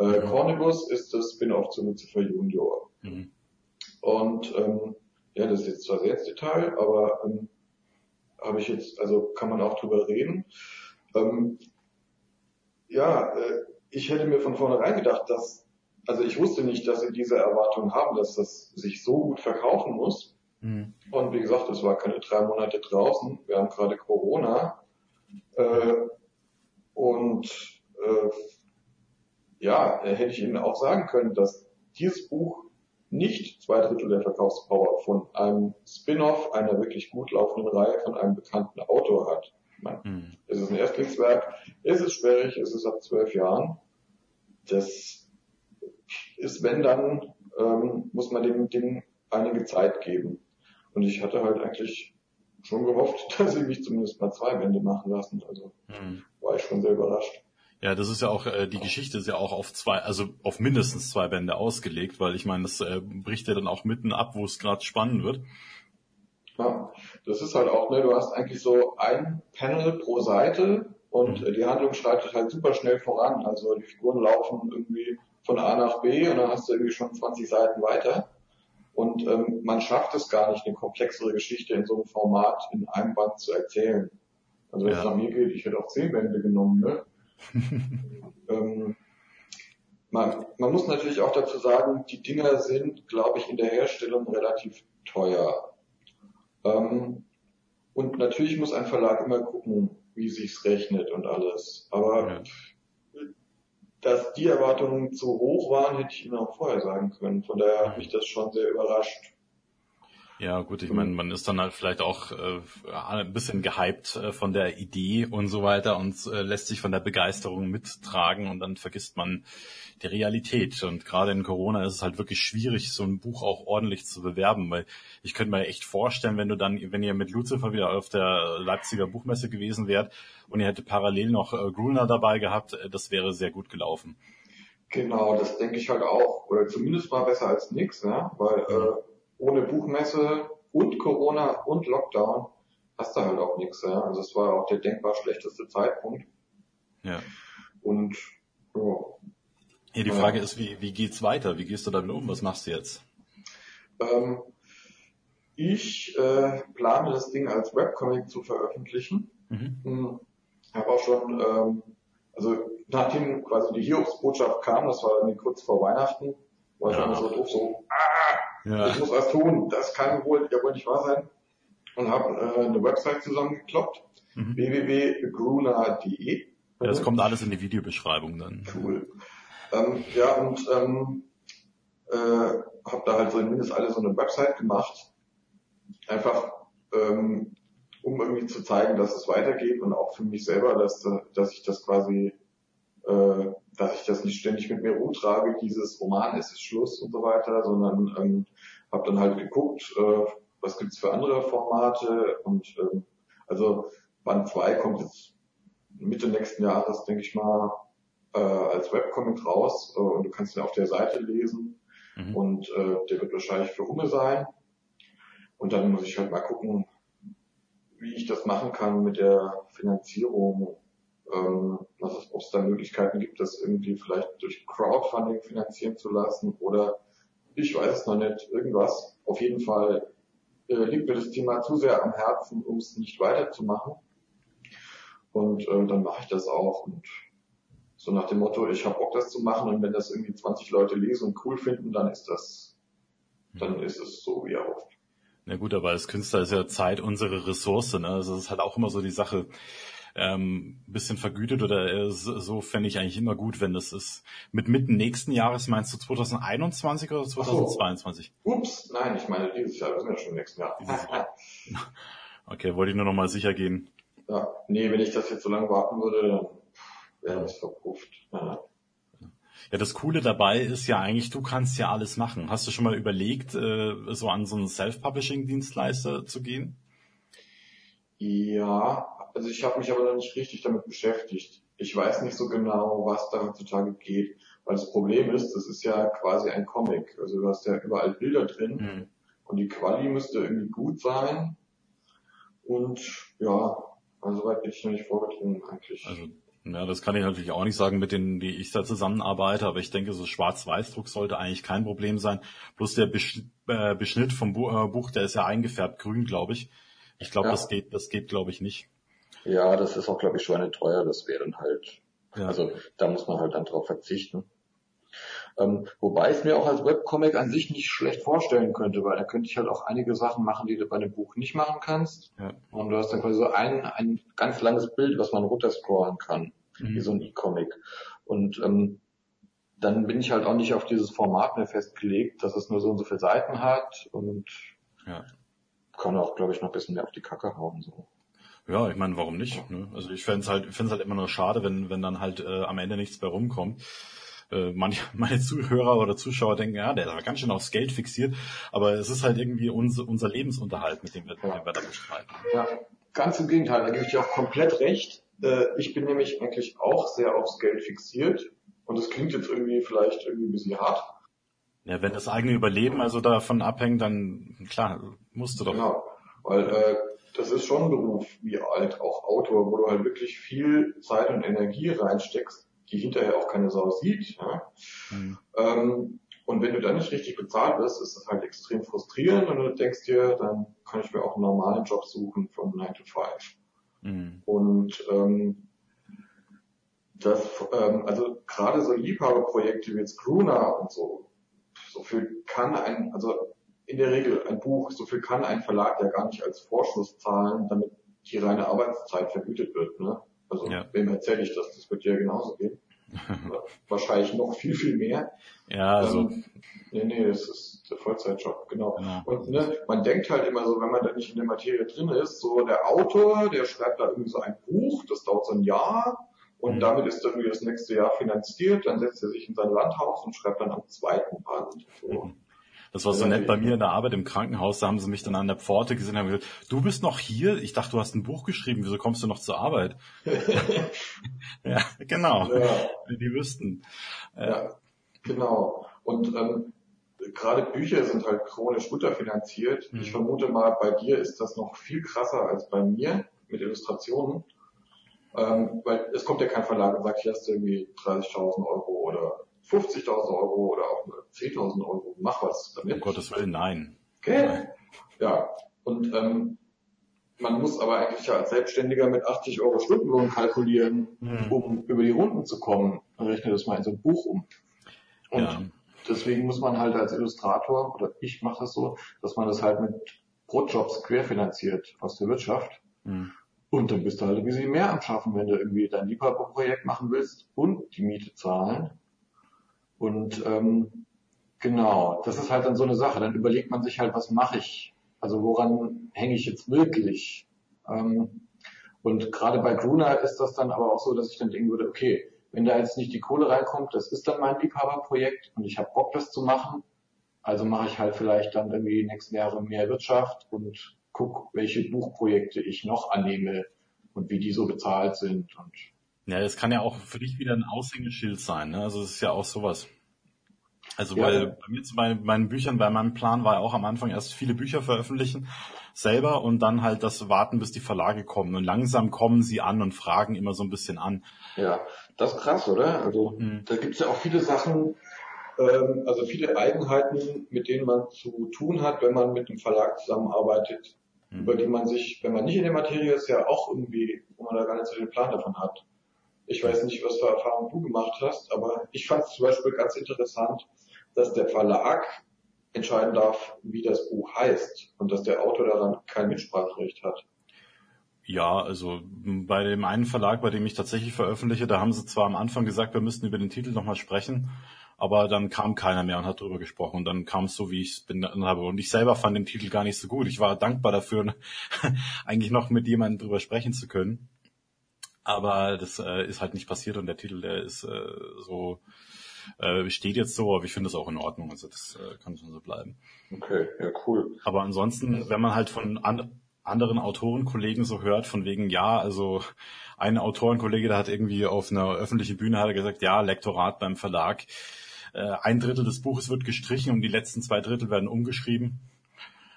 Äh, mhm. Cornibus ist das Spin-off zu Lucifer Junior. Mhm. Und ähm, ja, das ist jetzt zwar sehr ins Detail, aber ähm, habe ich jetzt, also kann man auch drüber reden. Ähm, ja, äh, ich hätte mir von vornherein gedacht, dass, also ich wusste nicht, dass sie diese Erwartung haben, dass das sich so gut verkaufen muss. Mhm. Und wie gesagt, es war keine drei Monate draußen. Wir haben gerade Corona. Äh, und äh, ja, hätte ich Ihnen auch sagen können, dass dieses Buch nicht zwei Drittel der Verkaufspower von einem Spin-off einer wirklich gut laufenden Reihe von einem bekannten Autor hat. Meine, mhm. Es ist ein Erstlingswerk, Es ist sperrig, es ist ab zwölf Jahren. Das ist, wenn dann, ähm, muss man dem Ding einige Zeit geben. Und ich hatte halt eigentlich schon gehofft, *laughs* dass sie mich zumindest mal zwei Wände machen lassen. Also hm. war ich schon sehr überrascht. Ja, das ist ja auch, äh, die Geschichte ist ja auch auf zwei, also auf mindestens zwei Bände ausgelegt, weil ich meine, das äh, bricht ja dann auch mitten ab, wo es gerade spannend wird. Ja, das ist halt auch, ne, du hast eigentlich so ein Panel pro Seite und mhm. die Handlung schreitet halt super schnell voran. Also die Figuren laufen irgendwie von A nach B und dann hast du irgendwie schon 20 Seiten weiter. Und ähm, man schafft es gar nicht, eine komplexere Geschichte in so einem Format in einem Band zu erzählen. Also wenn ja. es nach mir geht, ich hätte auch zehn Bände genommen, ne? *laughs* ähm, man, man muss natürlich auch dazu sagen, die Dinger sind, glaube ich, in der Herstellung relativ teuer. Ähm, und natürlich muss ein Verlag immer gucken, wie sich's rechnet und alles. Aber ja. dass die Erwartungen zu hoch waren, hätte ich Ihnen auch vorher sagen können. Von daher hat mich das schon sehr überrascht. Ja, gut, ich meine, man ist dann halt vielleicht auch äh, ein bisschen gehypt äh, von der Idee und so weiter und äh, lässt sich von der Begeisterung mittragen und dann vergisst man die Realität. Und gerade in Corona ist es halt wirklich schwierig, so ein Buch auch ordentlich zu bewerben, weil ich könnte mir echt vorstellen, wenn du dann, wenn ihr mit Lucifer wieder auf der Leipziger Buchmesse gewesen wärt und ihr hättet parallel noch äh, Grulner dabei gehabt, äh, das wäre sehr gut gelaufen. Genau, das denke ich halt auch, oder zumindest mal besser als nichts, ja, weil äh, ohne Buchmesse und Corona und Lockdown hast du halt auch nichts. Ja? Also es war auch der denkbar schlechteste Zeitpunkt. Ja. Und ja. Ja, die Frage ist, wie, wie geht's weiter? Wie gehst du damit um? Was machst du jetzt? Ähm, ich äh, plane das Ding als Webcomic zu veröffentlichen. Mhm. Hm, habe auch schon, ähm, also nachdem quasi die Hiobsbotschaft kam, das war irgendwie kurz vor Weihnachten, war ich ja. immer so doof, so, ah, ja. Ich muss was tun, das kann wohl, ja wohl nicht wahr sein. Und habe äh, eine Website zusammengekloppt, mhm. www.gruna.de. Ja, das kommt alles in die Videobeschreibung dann. Cool. Ähm, ja, und ähm, äh, habe da halt so zumindest alle so eine Website gemacht. Einfach, ähm, um irgendwie zu zeigen, dass es weitergeht und auch für mich selber, dass, dass ich das quasi äh, dass ich das nicht ständig mit mir rumtrage, dieses Roman, es ist Schluss und so weiter, sondern ähm, habe dann halt geguckt, äh, was gibt's für andere Formate und ähm, also Band 2 kommt jetzt Mitte nächsten Jahres, denke ich mal, äh, als Webcomic raus äh, und du kannst ihn auf der Seite lesen mhm. und äh, der wird wahrscheinlich für Humme sein und dann muss ich halt mal gucken, wie ich das machen kann mit der Finanzierung ähm, ob es da Möglichkeiten gibt, das irgendwie vielleicht durch Crowdfunding finanzieren zu lassen oder ich weiß es noch nicht, irgendwas. Auf jeden Fall äh, liegt mir das Thema zu sehr am Herzen, um es nicht weiterzumachen. Und äh, dann mache ich das auch. Und so nach dem Motto, ich habe Bock, das zu machen und wenn das irgendwie 20 Leute lesen und cool finden, dann ist das, dann ist es so wie erhofft. Na gut, aber als Künstler ist ja Zeit unsere Ressource. Ne? Also das ist halt auch immer so die Sache ähm, bisschen vergütet oder äh, so fände ich eigentlich immer gut, wenn das ist. Mit mitten nächsten Jahres meinst du 2021 oder 2022? So. Ups, nein, ich meine dieses Jahr, wir sind ja schon im nächsten Jahr. *laughs* okay, wollte ich nur noch mal sicher gehen. Ja, nee, wenn ich das jetzt so lange warten würde, dann wäre das verpufft. Ja. Ja, das Coole dabei ist ja eigentlich, du kannst ja alles machen. Hast du schon mal überlegt, äh, so an so einen Self-Publishing-Dienstleister zu gehen? Ja, also ich habe mich aber noch nicht richtig damit beschäftigt. Ich weiß nicht so genau, was da heutzutage geht. Weil das Problem ist, das ist ja quasi ein Comic. Also du hast ja überall Bilder drin mhm. und die Quali müsste irgendwie gut sein. Und ja, also soweit bin ich noch nicht vorgedrungen eigentlich. Also ja, das kann ich natürlich auch nicht sagen mit denen, die ich da zusammenarbeite, aber ich denke, so Schwarz-Weiß-Druck sollte eigentlich kein Problem sein. Plus der äh, Beschnitt vom äh, Buch, der ist ja eingefärbt grün, glaube ich. Ich glaube, ja. das geht, das geht, glaube ich, nicht. Ja, das ist auch, glaube ich, schon teuer. Das wäre dann halt, ja. also da muss man halt dann drauf verzichten. Ähm, wobei ich es mir auch als Webcomic an sich nicht schlecht vorstellen könnte, weil da könnte ich halt auch einige Sachen machen, die du bei einem Buch nicht machen kannst. Ja. Und du hast dann quasi so ein, ein ganz langes Bild, was man runterscrollen kann, mhm. wie so ein E-Comic. Und ähm, dann bin ich halt auch nicht auf dieses Format mehr festgelegt, dass es nur so und so viele Seiten hat und ja. kann auch, glaube ich, noch ein bisschen mehr auf die Kacke hauen. So. Ja, ich meine, warum nicht? Ne? Also ich fände es halt, find's halt immer nur schade, wenn, wenn dann halt äh, am Ende nichts bei rumkommt. Äh, manche, *laughs* meine Zuhörer oder Zuschauer denken, ja, der ist ganz schön aufs Geld fixiert, aber es ist halt irgendwie unser, unser Lebensunterhalt, mit dem wir, ja. den wir da bestreiten. Ja, ganz im Gegenteil, da gebe ich dir auch komplett recht. Äh, ich bin nämlich eigentlich auch sehr aufs Geld fixiert und das klingt jetzt irgendwie vielleicht irgendwie ein bisschen hart. Ja, wenn das eigene Überleben also davon abhängt, dann klar, musst du doch. Genau, weil äh, das ist schon ein Beruf wie halt auch Autor, wo du halt wirklich viel Zeit und Energie reinsteckst, die hinterher auch keine Sau sieht. Ja? Mhm. Ähm, und wenn du da nicht richtig bezahlt wirst, ist das halt extrem frustrierend und du denkst dir, dann kann ich mir auch einen normalen Job suchen von 9 to 5. Mhm. Und ähm, das, ähm, also gerade so Liebhaberprojekte wie jetzt Gruner und so, so viel kann ein, also in der Regel ein Buch, so viel kann ein Verlag ja gar nicht als Vorschuss zahlen, damit die reine Arbeitszeit vergütet wird. Ne? Also ja. wem erzähle ich das? Das wird ja genauso gehen. *laughs* Wahrscheinlich noch viel, viel mehr. Ja, also. Ähm, nee, nee, das ist der Vollzeitjob, genau. Ja. Und ne, man denkt halt immer so, wenn man da nicht in der Materie drin ist, so der Autor, der schreibt da irgendwie so ein Buch, das dauert so ein Jahr und mhm. damit ist irgendwie das nächste Jahr finanziert, dann setzt er sich in sein Landhaus und schreibt dann am zweiten Band. So. Mhm. Das war so nett bei mir in der Arbeit im Krankenhaus. Da haben sie mich dann an der Pforte gesehen und haben gesagt, du bist noch hier? Ich dachte, du hast ein Buch geschrieben. Wieso kommst du noch zur Arbeit? *laughs* ja, genau. Ja. Die wüssten. Ja, genau. Und ähm, gerade Bücher sind halt chronisch unterfinanziert. Mhm. Ich vermute mal, bei dir ist das noch viel krasser als bei mir mit Illustrationen. Ähm, weil es kommt ja kein Verlag und sagt, hier hast du irgendwie 30.000 Euro oder 50.000 Euro oder auch 10.000 Euro, mach was damit. Um Gottes Willen, nein. Okay? Nein. Ja, und ähm, man muss aber eigentlich ja als Selbstständiger mit 80 Euro Stundenlohn kalkulieren, mhm. um über die Runden zu kommen. Dann rechne das mal in so ein Buch um. Und ja. deswegen muss man halt als Illustrator, oder ich mache das so, dass man das halt mit Brotjobs querfinanziert aus der Wirtschaft. Mhm. Und dann bist du halt ein bisschen mehr am Schaffen, wenn du irgendwie dein Liebhaberprojekt machen willst und die Miete zahlen und ähm, genau, das ist halt dann so eine Sache. Dann überlegt man sich halt, was mache ich? Also woran hänge ich jetzt wirklich? Ähm, und gerade bei Gruner ist das dann aber auch so, dass ich dann denken würde, okay, wenn da jetzt nicht die Kohle reinkommt, das ist dann mein Liebhaberprojekt und ich habe Bock, das zu machen. Also mache ich halt vielleicht dann irgendwie die nächsten Jahre mehr Wirtschaft und guck, welche Buchprojekte ich noch annehme und wie die so bezahlt sind und ja, das kann ja auch für dich wieder ein Aushängeschild sein. Ne? Also es ist ja auch sowas. Also ja. weil bei mir zu meinen, meinen Büchern, bei meinem Plan war ja auch am Anfang erst viele Bücher veröffentlichen selber und dann halt das warten, bis die Verlage kommen. Und langsam kommen sie an und fragen immer so ein bisschen an. Ja, das ist krass, oder? Also mhm. da gibt's ja auch viele Sachen, ähm, also viele Eigenheiten, mit denen man zu tun hat, wenn man mit einem Verlag zusammenarbeitet, mhm. über die man sich, wenn man nicht in der Materie ist, ja auch irgendwie, wo man da gar nicht so den Plan davon hat. Ich weiß nicht, was für Erfahrungen du gemacht hast, aber ich fand es zum Beispiel ganz interessant, dass der Verlag entscheiden darf, wie das Buch heißt und dass der Autor daran kein Mitspracherecht hat. Ja, also bei dem einen Verlag, bei dem ich tatsächlich veröffentliche, da haben sie zwar am Anfang gesagt, wir müssten über den Titel nochmal sprechen, aber dann kam keiner mehr und hat darüber gesprochen und dann kam es so, wie ich es benannt habe. Und ich selber fand den Titel gar nicht so gut. Ich war dankbar dafür, *laughs* eigentlich noch mit jemandem drüber sprechen zu können. Aber das äh, ist halt nicht passiert und der Titel, der ist äh, so, äh, steht jetzt so, aber ich finde es auch in Ordnung. Also das äh, kann schon so bleiben. Okay, ja, cool. Aber ansonsten, wenn man halt von an, anderen Autorenkollegen so hört, von wegen, ja, also ein Autorenkollege, der hat irgendwie auf einer öffentlichen Bühne hat er gesagt, ja, Lektorat beim Verlag, äh, ein Drittel des Buches wird gestrichen und die letzten zwei Drittel werden umgeschrieben.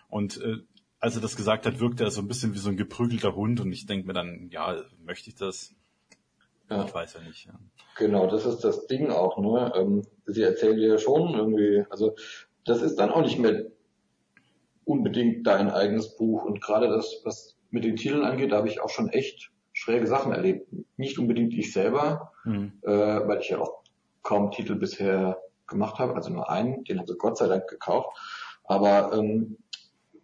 Und äh, als er das gesagt hat, wirkte er so ein bisschen wie so ein geprügelter Hund und ich denke mir dann, ja, möchte ich das? Ja. Ich weiß ja nicht. Ja. Genau, das ist das Ding auch. Ne? Ähm, sie erzählen dir schon irgendwie, also das ist dann auch nicht mehr unbedingt dein eigenes Buch und gerade das, was mit den Titeln angeht, da habe ich auch schon echt schräge Sachen erlebt. Nicht unbedingt ich selber, mhm. äh, weil ich ja auch kaum Titel bisher gemacht habe, also nur einen, den haben sie Gott sei Dank gekauft. Aber ähm,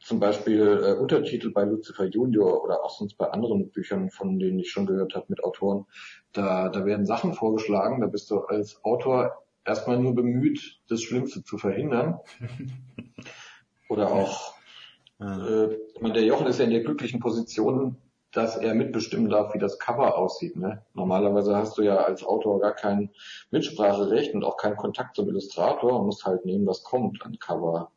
zum Beispiel äh, Untertitel bei Lucifer Junior oder auch sonst bei anderen Büchern, von denen ich schon gehört habe mit Autoren, da, da werden Sachen vorgeschlagen, da bist du als Autor erstmal nur bemüht, das Schlimmste zu verhindern. *laughs* Oder auch, äh, ich meine, der Jochen ist ja in der glücklichen Position, dass er mitbestimmen darf, wie das Cover aussieht. Ne? Normalerweise hast du ja als Autor gar kein Mitspracherecht und auch keinen Kontakt zum Illustrator und musst halt nehmen, was kommt an Cover.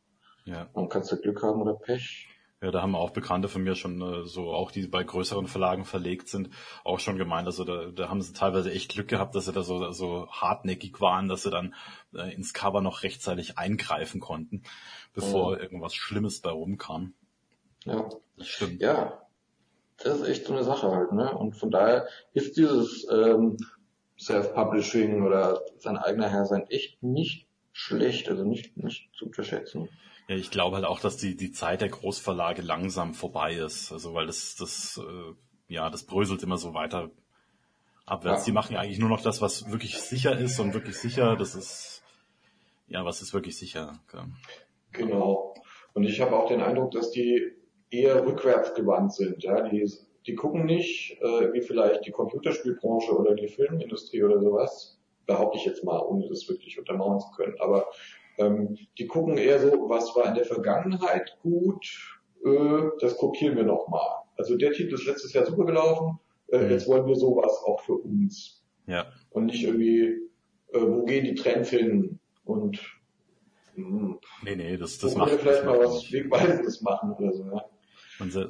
Ja. Und kannst du Glück haben oder Pech. Ja, da haben auch Bekannte von mir schon äh, so, auch die bei größeren Verlagen verlegt sind, auch schon gemeint, also da, da haben sie teilweise echt Glück gehabt, dass sie da so, so hartnäckig waren, dass sie dann äh, ins Cover noch rechtzeitig eingreifen konnten, bevor ja. irgendwas Schlimmes bei rumkam. Ja, das stimmt. Ja, das ist echt so eine Sache halt, ne? Und von daher ist dieses ähm, Self-Publishing oder sein eigener Herr sein echt nicht schlecht, also nicht, nicht zu unterschätzen. Ja, ich glaube halt auch, dass die, die Zeit der Großverlage langsam vorbei ist. Also weil das, das, äh, ja, das bröselt immer so weiter abwärts. Ja. Die machen ja eigentlich nur noch das, was wirklich sicher ist und wirklich sicher, das ist, ja, was ist wirklich sicher. Okay. Genau. Und ich habe auch den Eindruck, dass die eher rückwärts gewandt sind. Ja, die, die gucken nicht, äh, wie vielleicht die Computerspielbranche oder die Filmindustrie oder sowas, behaupte ich jetzt mal, ohne das wirklich untermauern zu können. Aber ähm, die gucken eher so, was war in der Vergangenheit gut, äh, das kopieren wir nochmal. Also der Titel ist letztes Jahr super gelaufen, äh, mhm. jetzt wollen wir sowas auch für uns. Ja. Und nicht irgendwie, äh, wo gehen die Trends hin? Und mh, hm, nee, nee, das, das macht. Wir vielleicht mal was Wegweisendes machen oder so, ja.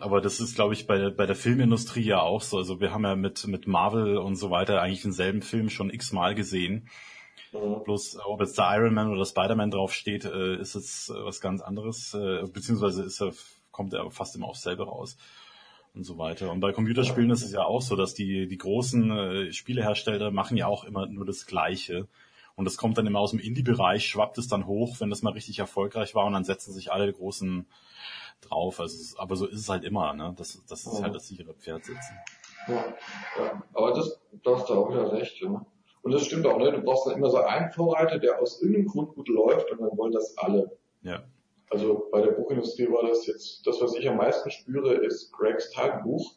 Aber das ist, glaube ich, bei, bei der Filmindustrie ja auch so. Also wir haben ja mit, mit Marvel und so weiter eigentlich denselben Film schon x-mal gesehen. Mhm. Bloß, ob jetzt der Iron Man oder Spider-Man drauf steht, äh, ist es äh, was ganz anderes, äh, beziehungsweise ist er, kommt er fast immer aufs selbe raus und so weiter. Und bei Computerspielen ist es ja auch so, dass die, die großen äh, Spielehersteller machen ja auch immer nur das Gleiche. Und das kommt dann immer aus dem Indie-Bereich, schwappt es dann hoch, wenn das mal richtig erfolgreich war und dann setzen sich alle großen drauf. Also, aber so ist es halt immer, ne? Das, das ist ja. halt das sichere Pferd sitzen. Ja, ja. aber das, da hast du auch wieder recht, ja. Und das stimmt auch, ne? Du brauchst dann immer so einen Vorreiter, der aus irgendeinem Grund gut läuft und dann wollen das alle. Ja. Also bei der Buchindustrie war das jetzt, das, was ich am meisten spüre, ist Gregs Tagebuch.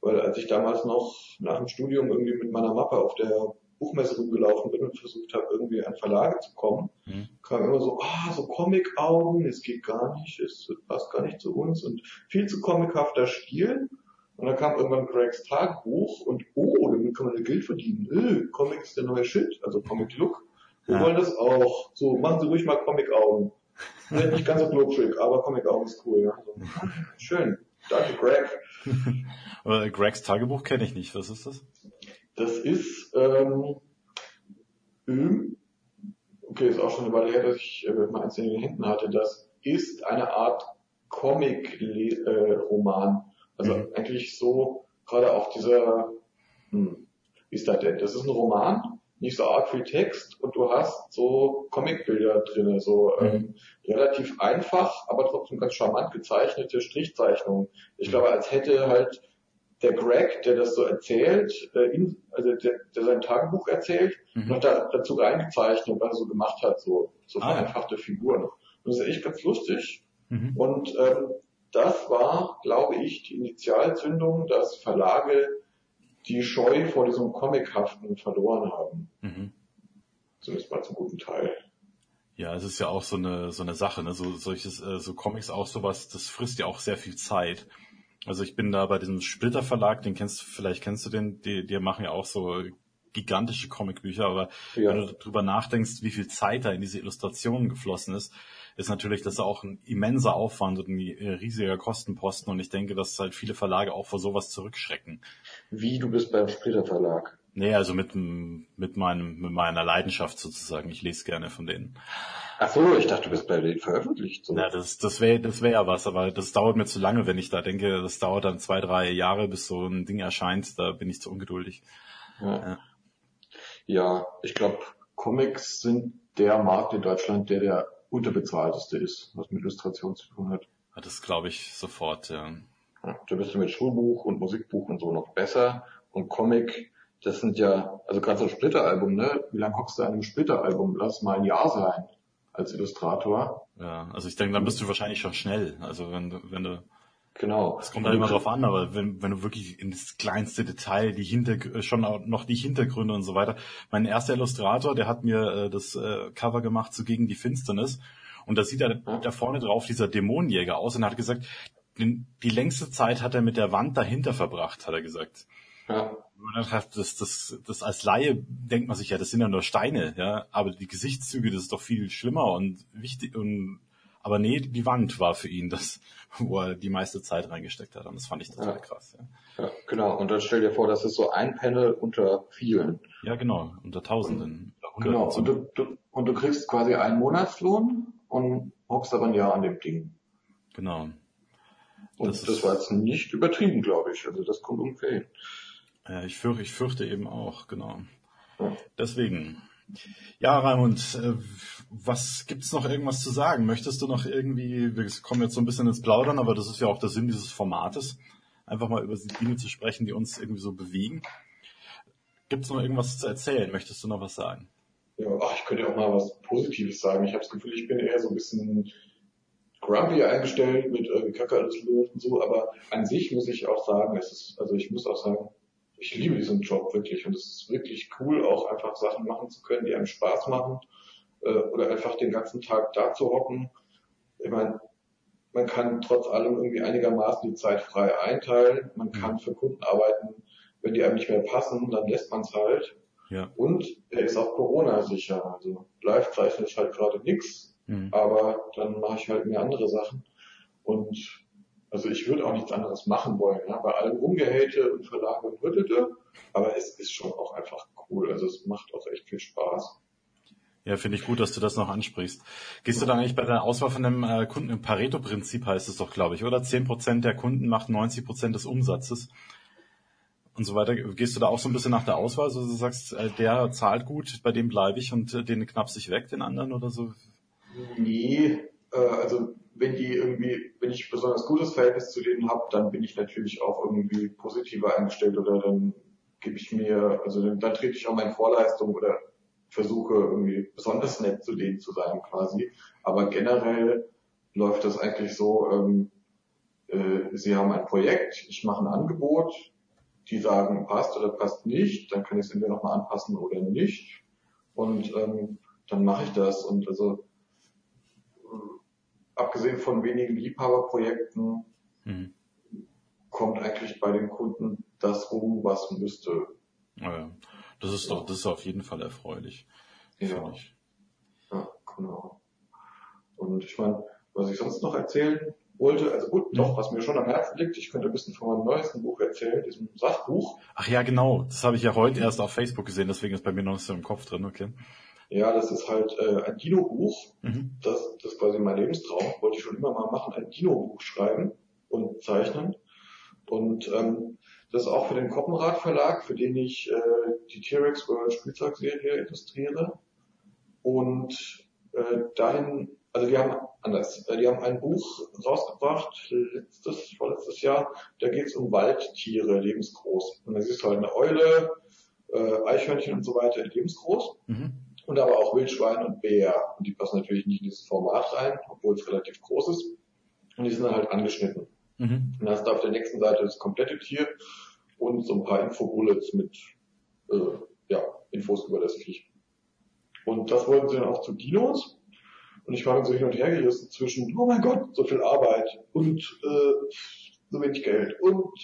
Weil als ich damals noch nach dem Studium irgendwie mit meiner Mappe auf der Buchmesse rumgelaufen bin und versucht habe, irgendwie an Verlage zu kommen, mhm. kam immer so, ah, so Comic-Augen, es geht gar nicht, es passt gar nicht zu uns und viel zu comichafter Stil. Und dann kam irgendwann Gregs Tagebuch und oh, damit kann man Geld verdienen. Öh, Comic ist der neue Shit, also Comic Look. Wir ja. wollen das auch. So, machen Sie ruhig mal Comic-Augen. nicht ganz so globschig, aber Comic-Augen ist cool, ja. So, schön. Danke, Greg. *laughs* Gregs Tagebuch kenne ich nicht. Was ist das? Das ist, ähm, okay, ist auch schon eine Weile her, dass ich äh, mal eins in den Händen hatte. Das ist eine Art Comic-Roman. Also mhm. eigentlich so, gerade auf dieser, hm, wie ist das denn? Das ist ein Roman, nicht so arg viel Text und du hast so Comicbilder drinne, so mhm. ähm, relativ einfach, aber trotzdem ganz charmant gezeichnete Strichzeichnungen. Ich glaube, als hätte halt der Greg, der das so erzählt, äh, in, also der, der sein Tagebuch erzählt, mhm. noch da, dazu reingezeichnet, was er so gemacht hat, so, so ah, vereinfachte. Figuren. Und das ist echt ganz lustig. Mhm. Und ähm, das war, glaube ich, die Initialzündung, dass Verlage die Scheu vor diesem Comichaften verloren haben. Mhm. Zumindest mal zum guten Teil. Ja, es ist ja auch so eine so eine Sache, ne? So solches äh, so Comics auch sowas, das frisst ja auch sehr viel Zeit. Also ich bin da bei diesem Splitter Verlag, den kennst vielleicht kennst du den, die, die machen ja auch so gigantische Comicbücher, aber ja. wenn du darüber nachdenkst, wie viel Zeit da in diese Illustrationen geflossen ist, ist natürlich das auch ein immenser Aufwand und ein riesiger Kostenposten und ich denke, dass halt viele Verlage auch vor sowas zurückschrecken. Wie, du bist beim Splitter Verlag? Nee, also mit, mit meinem, mit meiner Leidenschaft sozusagen. Ich lese gerne von denen. Ach so, ich dachte, du bist bei denen veröffentlicht. So. Ja, das, das wäre, das wäre ja was, aber das dauert mir zu lange, wenn ich da denke, das dauert dann zwei, drei Jahre, bis so ein Ding erscheint, da bin ich zu ungeduldig. Ja, ja. ja ich glaube, Comics sind der Markt in Deutschland, der der unterbezahlteste ist, was mit Illustration zu tun hat. Ja, das glaube ich sofort, ja. ja. Da bist du mit Schulbuch und Musikbuch und so noch besser und Comic das sind ja, also gerade so ein Splitteralbum, ne? Wie lange hockst du an einem Splitteralbum? Lass mal ein Jahr sein als Illustrator. Ja, also ich denke, dann bist du wahrscheinlich schon schnell. Also wenn du, wenn du Genau. Es kommt halt immer drauf an, aber wenn, wenn du wirklich in das kleinste Detail, die Hinter schon noch die Hintergründe und so weiter. Mein erster Illustrator, der hat mir äh, das äh, Cover gemacht zu Gegen die Finsternis. Und da sieht er ja. da vorne drauf dieser Dämonenjäger aus und er hat gesagt, die längste Zeit hat er mit der Wand dahinter verbracht, hat er gesagt. Ja. Das, das, das als Laie denkt man sich ja, das sind ja nur Steine, ja, aber die Gesichtszüge, das ist doch viel schlimmer und wichtig und aber nee, die Wand war für ihn das, wo er die meiste Zeit reingesteckt hat. Und das fand ich total ja. krass. Ja. ja. genau. Und dann stell dir vor, das ist so ein Panel unter vielen. Ja, genau. Unter Tausenden. Genau. Und du, du, und du kriegst quasi einen Monatslohn und hockst aber ein Jahr an dem Ding. Genau. Und das, das war jetzt nicht übertrieben, glaube ich. Also das kommt ungefähr hin. Ja, ich fürchte, ich fürchte eben auch, genau. Deswegen. Ja, Raimund, äh, was gibt's noch irgendwas zu sagen? Möchtest du noch irgendwie, wir kommen jetzt so ein bisschen ins Plaudern, aber das ist ja auch der Sinn dieses Formates, einfach mal über die Dinge zu sprechen, die uns irgendwie so bewegen. Gibt's noch irgendwas zu erzählen? Möchtest du noch was sagen? Ja, ach, ich könnte auch mal was Positives sagen. Ich habe das Gefühl, ich bin eher so ein bisschen grumpy eingestellt mit irgendwie Kacke alles läuft und so, aber an sich muss ich auch sagen, es ist, also ich muss auch sagen, ich liebe diesen Job wirklich und es ist wirklich cool, auch einfach Sachen machen zu können, die einem Spaß machen äh, oder einfach den ganzen Tag da zu hocken. Ich meine, man kann trotz allem irgendwie einigermaßen die Zeit frei einteilen. Man kann für Kunden arbeiten, wenn die einem nicht mehr passen, dann lässt man es halt. Ja. Und er ist auch Corona-sicher. Also Live-Zeichen ist halt gerade nichts, mhm. aber dann mache ich halt mehr andere Sachen. Und also ich würde auch nichts anderes machen wollen, ja, bei allem Umgehate und Verlage und Rüttelte, aber es ist schon auch einfach cool. Also es macht auch echt viel Spaß. Ja, finde ich gut, dass du das noch ansprichst. Gehst du dann eigentlich bei der Auswahl von dem äh, Kunden im Pareto-Prinzip heißt es doch, glaube ich, oder? Zehn Prozent der Kunden macht 90 Prozent des Umsatzes und so weiter. Gehst du da auch so ein bisschen nach der Auswahl, so also du sagst, äh, der zahlt gut, bei dem bleibe ich und äh, den knappst ich weg, den anderen oder so? Nee, äh, also wenn die irgendwie, wenn ich besonders gutes Verhältnis zu denen habe, dann bin ich natürlich auch irgendwie positiver eingestellt oder dann gebe ich mir, also dann, dann trete ich auch meine Vorleistung oder versuche irgendwie besonders nett zu denen zu sein quasi. Aber generell läuft das eigentlich so, ähm, äh, sie haben ein Projekt, ich mache ein Angebot, die sagen passt oder passt nicht, dann kann ich es entweder nochmal anpassen oder nicht. Und ähm, dann mache ich das. Und also abgesehen von wenigen Liebhaberprojekten mhm. kommt eigentlich bei den Kunden das rum, was müsste. Ja, das ist doch, das ist auf jeden Fall erfreulich. Ja. Ja, genau. Und ich meine, was ich sonst noch erzählen wollte, also gut, mhm. doch, was mir schon am Herzen liegt, ich könnte ein bisschen von meinem neuesten Buch erzählen, diesem Sachbuch. Ach ja, genau, das habe ich ja heute erst auf Facebook gesehen, deswegen ist bei mir noch nicht so im Kopf drin, okay. Ja, das ist halt äh, ein Dino-Buch. Mhm. Das, das ist quasi mein Lebenstraum. Wollte ich schon immer mal machen, ein Dino-Buch schreiben und zeichnen. Und ähm, das ist auch für den Koppenrad Verlag, für den ich äh, die T-Rex World Spielzeugserie illustriere. Und äh, dahin, also die haben anders, äh, die haben ein Buch rausgebracht, letztes, vorletztes Jahr, da geht es um Waldtiere, lebensgroß. Und da siehst du halt eine Eule, äh, Eichhörnchen und so weiter, lebensgroß. Mhm und aber auch Wildschwein und Bär. Und die passen natürlich nicht in dieses Format rein, obwohl es relativ groß ist. Und die sind dann halt angeschnitten. Mhm. Und dann hast du auf der nächsten Seite das komplette Tier und so ein paar Infobullets mit äh, ja, Infos über das Viech. Und das wollten sie dann auch zu Dinos. Und ich war dann so hin und her gerissen zwischen, oh mein Gott, so viel Arbeit und äh, so wenig Geld und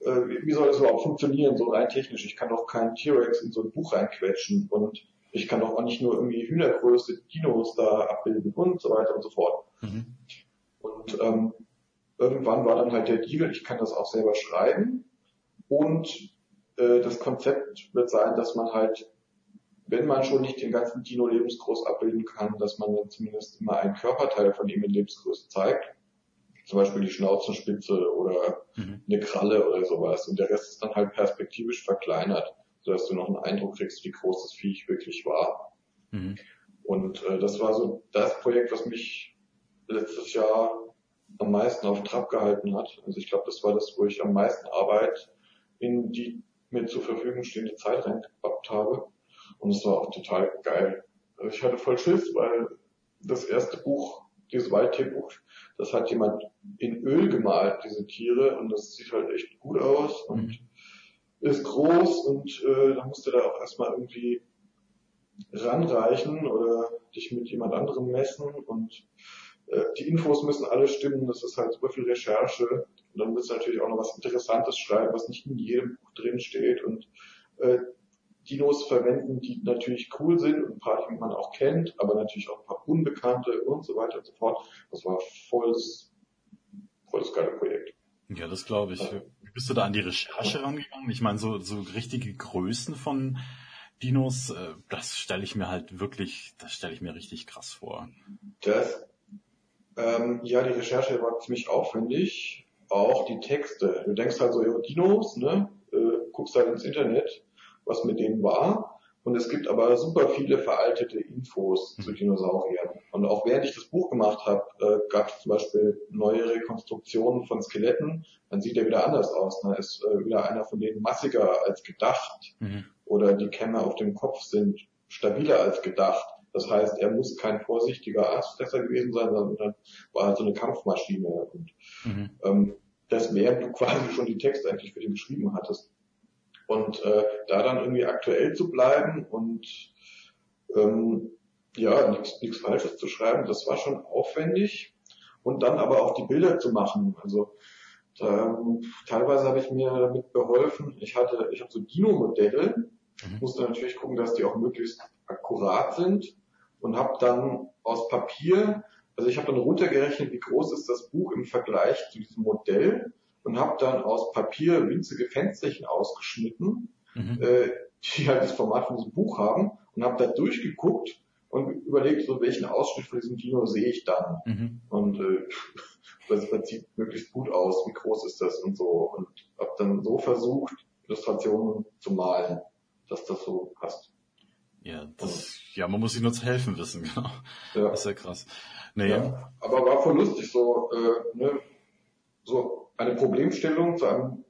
äh, wie soll das überhaupt funktionieren, so rein technisch. Ich kann doch keinen T-Rex in so ein Buch reinquetschen und ich kann doch auch nicht nur irgendwie Hühnergröße Dinos da abbilden und so weiter und so fort. Mhm. Und ähm, irgendwann war dann halt der Deal, ich kann das auch selber schreiben und äh, das Konzept wird sein, dass man halt, wenn man schon nicht den ganzen Dino lebensgroß abbilden kann, dass man dann zumindest immer einen Körperteil von ihm in Lebensgröße zeigt. Zum Beispiel die Schnauzenspitze oder mhm. eine Kralle oder sowas. Und der Rest ist dann halt perspektivisch verkleinert sodass du noch einen Eindruck kriegst, wie groß das Viech wirklich war. Mhm. Und äh, das war so das Projekt, was mich letztes Jahr am meisten auf Trab gehalten hat. Also ich glaube, das war das, wo ich am meisten Arbeit in die mir zur Verfügung stehende Zeit reingepackt habe. Und es war auch total geil. Also ich hatte voll Schiss, weil das erste Buch, dieses Waldtierbuch, das hat jemand in Öl gemalt, diese Tiere, und das sieht halt echt gut aus. Und mhm ist groß und äh, da musst du da auch erstmal irgendwie ranreichen oder dich mit jemand anderem messen und äh, die Infos müssen alle stimmen, das ist halt super viel Recherche. Und dann müssen natürlich auch noch was Interessantes schreiben, was nicht in jedem Buch drin steht und äh, Dinos verwenden, die natürlich cool sind und ein paar, die man auch kennt, aber natürlich auch ein paar Unbekannte und so weiter und so fort. Das war volles, volles geile Projekt. Ja, das glaube ich. Wie bist du da an die Recherche rangegangen? Ich meine, so, so richtige Größen von Dinos, äh, das stelle ich mir halt wirklich, das stelle ich mir richtig krass vor. Das, ähm, ja, die Recherche war ziemlich aufwendig. Auch die Texte. Du denkst halt so, ja, Dinos, ne? Äh, guckst halt ins Internet was mit denen war. Und es gibt aber super viele veraltete Infos mhm. zu Dinosauriern. Und auch während ich das Buch gemacht habe, äh, gab es zum Beispiel neue Rekonstruktionen von Skeletten. Dann sieht er wieder anders aus. Da ne? ist äh, wieder einer von denen massiger als gedacht. Mhm. Oder die Kämme auf dem Kopf sind stabiler als gedacht. Das heißt, er muss kein vorsichtiger Aasfresser gewesen sein, sondern war halt so eine Kampfmaschine. Und mhm. ähm, das während du quasi schon die Texte eigentlich für den geschrieben hattest. Und äh, da dann irgendwie aktuell zu bleiben und ähm, ja, nichts Falsches zu schreiben, das war schon aufwendig. Und dann aber auch die Bilder zu machen. Also ähm, teilweise habe ich mir damit beholfen. Ich hatte, ich habe so Dino-Modelle, mhm. musste natürlich gucken, dass die auch möglichst akkurat sind und habe dann aus Papier, also ich habe dann runtergerechnet, wie groß ist das Buch im Vergleich zu diesem Modell und habe dann aus Papier winzige Fensterchen ausgeschnitten, mhm. äh, die halt das Format von diesem Buch haben und habe da durchgeguckt und überlegt, so welchen Ausschnitt von diesem Dino sehe ich dann. Mhm. Und äh, *laughs* das, sieht möglichst gut aus, wie groß ist das und so. Und habe dann so versucht, Illustrationen zu malen, dass das so passt. Ja, das, ja, man muss sich nur zu helfen wissen, *laughs* genau. Ja. Das ist ja krass. Nee. Ja, aber war voll lustig, so, äh, ne, so eine Problemstellung zu einem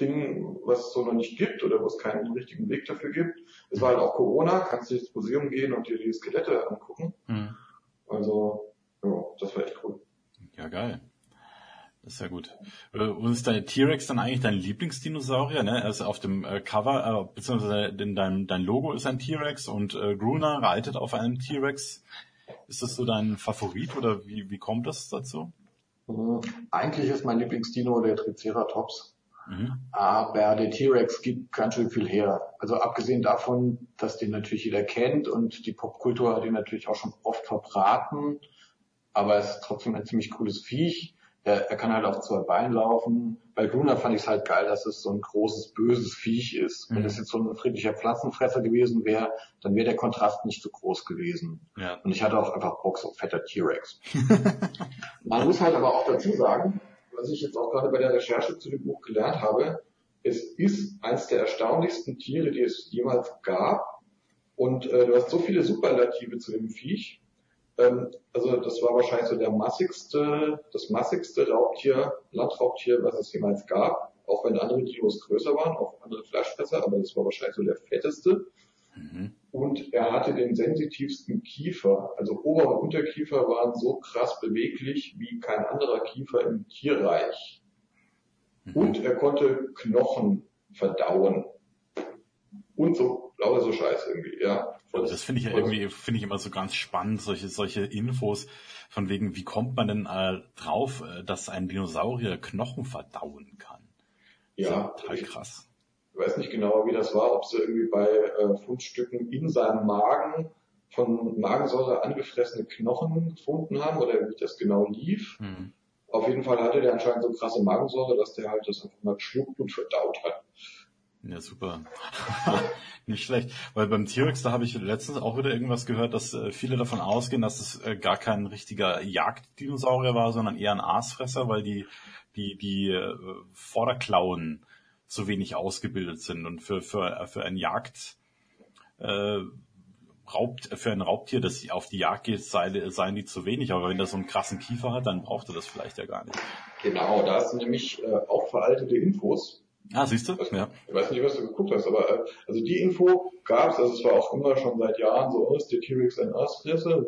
Ding, was es so noch nicht gibt oder wo es keinen richtigen Weg dafür gibt. Es war halt auch Corona, kannst du ins Museum gehen und dir die Skelette angucken. Mhm. Also, ja, das war echt cool. Ja, geil. Das ist ja gut. Äh, und ist dein T-Rex dann eigentlich dein Lieblingsdinosaurier? Ne? Also auf dem äh, Cover, äh, beziehungsweise dein, dein Logo ist ein T-Rex und äh, Gruner reitet auf einem T-Rex. Ist das so dein Favorit oder wie, wie kommt das dazu? Mhm. Eigentlich ist mein Lieblingsdino der Triceratops. Mhm. Aber der T-Rex gibt ganz schön viel her. Also abgesehen davon, dass den natürlich jeder kennt und die Popkultur hat ihn natürlich auch schon oft verbraten. Aber es ist trotzdem ein ziemlich cooles Viech. Er, er kann halt auf zwei Beinen laufen. Bei Luna fand ich es halt geil, dass es so ein großes, böses Viech ist. Mhm. Wenn es jetzt so ein friedlicher Pflanzenfresser gewesen wäre, dann wäre der Kontrast nicht so groß gewesen. Ja. Und ich hatte auch einfach Bock, so fetter T-Rex. *laughs* Man muss halt aber auch dazu sagen, was ich jetzt auch gerade bei der Recherche zu dem Buch gelernt habe, es ist eines der erstaunlichsten Tiere, die es jemals gab. Und äh, du hast so viele Superlative zu dem Viech. Ähm, also das war wahrscheinlich so der massigste, das massigste Raubtier, Landraubtier, was es jemals gab. Auch wenn andere Dinos größer waren, auch andere Fleischfresser, aber das war wahrscheinlich so der fetteste. Mhm. Und er hatte den sensitivsten Kiefer. Also Ober- und Unterkiefer waren so krass beweglich wie kein anderer Kiefer im Tierreich. Mhm. Und er konnte Knochen verdauen. Und so, lauter so Scheiß irgendwie, ja. Also das finde ich ja irgendwie, finde ich immer so ganz spannend, solche, solche Infos von wegen, wie kommt man denn äh, drauf, äh, dass ein Dinosaurier Knochen verdauen kann? Ja. Total krass. Ich weiß nicht genau, wie das war, ob sie irgendwie bei äh, Fundstücken in seinem Magen von Magensäure angefressene Knochen gefunden haben oder wie das genau lief. Mhm. Auf jeden Fall hatte der anscheinend so krasse Magensäure, dass der halt das einfach mal geschluckt und verdaut hat. Ja, super. *laughs* Nicht schlecht. Weil beim T-Rex, da habe ich letztens auch wieder irgendwas gehört, dass äh, viele davon ausgehen, dass es äh, gar kein richtiger Jagddinosaurier war, sondern eher ein Aasfresser, weil die, die, die äh, Vorderklauen so wenig ausgebildet sind. Und für, für, für ein Jagd, äh, Raubt, für ein Raubtier, das auf die Jagd geht, sei, seien die zu wenig. Aber wenn das so einen krassen Kiefer hat, dann braucht er das vielleicht ja gar nicht. Genau, da hast du nämlich äh, auch veraltete Infos Ah, siehst du? Ich weiß, ja. ich weiß nicht, was du geguckt hast, aber äh, also die Info gab es, also es war auch immer schon seit Jahren so, ist der T-Rex ein Aasfresser?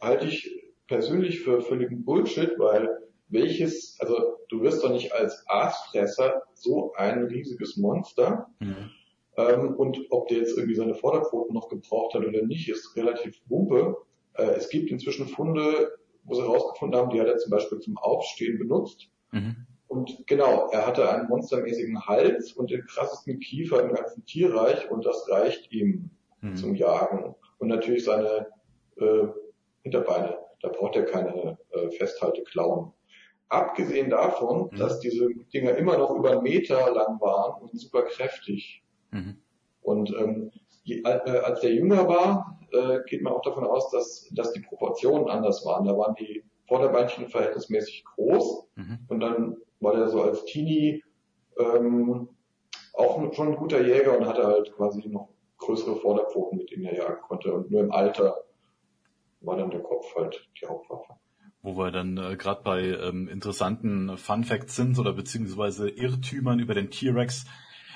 Halte ich persönlich für völligen Bullshit, weil welches, also du wirst doch nicht als Aasfresser so ein riesiges Monster. Mhm. Ähm, und ob der jetzt irgendwie seine Vorderpfoten noch gebraucht hat oder nicht, ist relativ wumpe. Äh, es gibt inzwischen Funde wo sie herausgefunden haben, die hat er zum Beispiel zum Aufstehen benutzt. Mhm. Und genau, er hatte einen monstermäßigen Hals und den krassesten Kiefer im ganzen Tierreich und das reicht ihm mhm. zum Jagen. Und natürlich seine äh, Hinterbeine, da braucht er keine äh, Festhalteklauen. Abgesehen davon, mhm. dass diese Dinger immer noch über einen Meter lang waren und super kräftig. Mhm. Und ähm, je, äh, als der jünger war, äh, geht man auch davon aus, dass, dass die Proportionen anders waren. Da waren die Vorderbeinchen verhältnismäßig groß mhm. und dann war der so als Teenie ähm, auch schon ein guter Jäger und hatte halt quasi noch größere Vorderpfoten, mit denen er jagen konnte. Und nur im Alter war dann der Kopf halt die Hauptwaffe. Wo wir dann äh, gerade bei ähm, interessanten Fun Facts sind oder beziehungsweise Irrtümern über den T-Rex.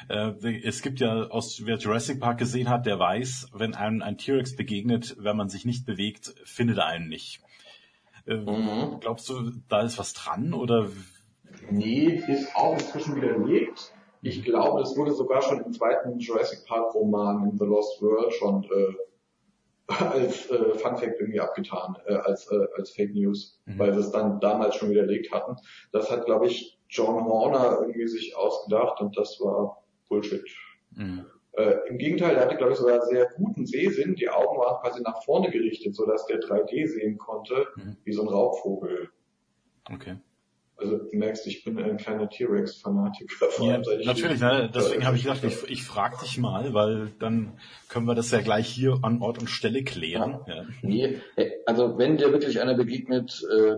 Äh, es gibt ja, aus wer Jurassic Park gesehen hat, der weiß, wenn einem ein T-Rex begegnet, wenn man sich nicht bewegt, findet er einen nicht. Äh, mhm. Glaubst du, da ist was dran oder Nee, ist auch inzwischen widerlegt. Ich glaube, es wurde sogar schon im zweiten Jurassic Park Roman in The Lost World schon äh, als äh, Fun Fact irgendwie abgetan, äh, als, äh, als Fake News, mhm. weil sie es dann damals schon widerlegt hatten. Das hat, glaube ich, John Horner irgendwie sich ausgedacht und das war Bullshit. Mhm. Äh, Im Gegenteil, er hatte, glaube ich, sogar sehr guten Sehsinn. Die Augen waren quasi nach vorne gerichtet, sodass der 3D sehen konnte, mhm. wie so ein Raubvogel. Okay. Also du merkst, ich bin ein kleiner T-Rex-Fanatiker. Ja, natürlich, ne? deswegen habe ich gedacht, ich, ich frage dich mal, weil dann können wir das ja gleich hier an Ort und Stelle klären. Ja. Ja. Nee, also wenn dir wirklich einer begegnet, äh,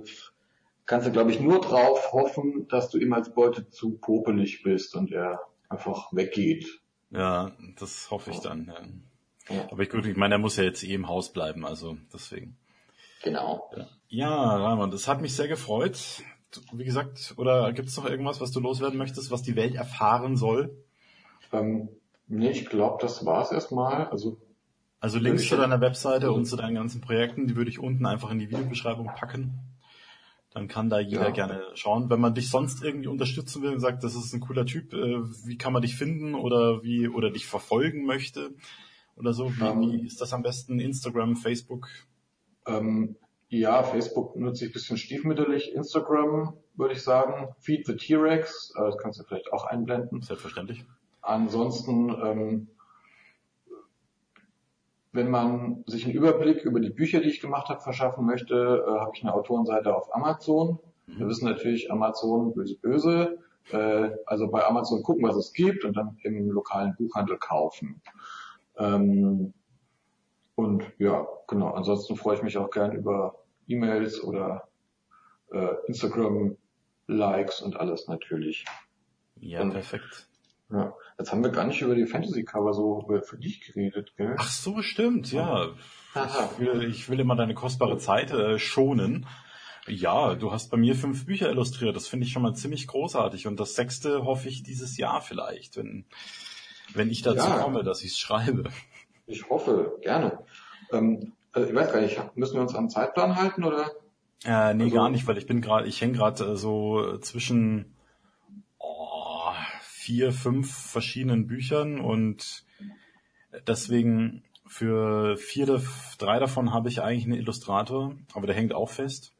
kannst du, glaube ich, nur drauf hoffen, dass du ihm als Beute zu popelig bist und er einfach weggeht. Ja, das hoffe ich dann. Ja. ja. Aber ich, gut, ich meine, er muss ja jetzt eh im Haus bleiben, also deswegen. Genau. Ja, ja Raimund, das hat mich sehr gefreut wie gesagt, oder gibt es noch irgendwas, was du loswerden möchtest, was die Welt erfahren soll? Ähm, nee, ich glaube, das war's erstmal. Also, also Links zu deiner Webseite und zu deinen ganzen Projekten, die würde ich unten einfach in die Videobeschreibung packen. Dann kann da jeder ja. gerne schauen. Wenn man dich sonst irgendwie unterstützen will und sagt, das ist ein cooler Typ, äh, wie kann man dich finden oder wie oder dich verfolgen möchte oder so, wie, ähm. wie ist das am besten? Instagram, Facebook? Ähm, ja, Facebook nutze ich ein bisschen stiefmütterlich. Instagram würde ich sagen. Feed the T-Rex, äh, das kannst du vielleicht auch einblenden. Selbstverständlich. Ansonsten, ähm, wenn man sich einen Überblick über die Bücher, die ich gemacht habe, verschaffen möchte, äh, habe ich eine Autorenseite auf Amazon. Mhm. Wir wissen natürlich, Amazon böse böse. Äh, also bei Amazon gucken, was es gibt und dann im lokalen Buchhandel kaufen. Ähm, und ja, genau. Ansonsten freue ich mich auch gern über E-Mails oder äh, Instagram-Likes und alles natürlich. Ja, und, perfekt. Ja, jetzt haben wir gar nicht über die Fantasy-Cover so für dich geredet, gell? Ach so, stimmt, ja. Ich will, ich will immer deine kostbare Zeit äh, schonen. Ja, du hast bei mir fünf Bücher illustriert. Das finde ich schon mal ziemlich großartig. Und das sechste hoffe ich dieses Jahr vielleicht, wenn, wenn ich dazu ja. komme, dass ich es schreibe. Ich hoffe, gerne. Ähm, also ich weiß gar nicht, müssen wir uns am Zeitplan halten oder? Äh, nee, also, gar nicht, weil ich bin gerade, ich hänge gerade äh, so zwischen oh, vier, fünf verschiedenen Büchern und deswegen für vier, drei davon habe ich eigentlich einen Illustrator, aber der hängt auch fest.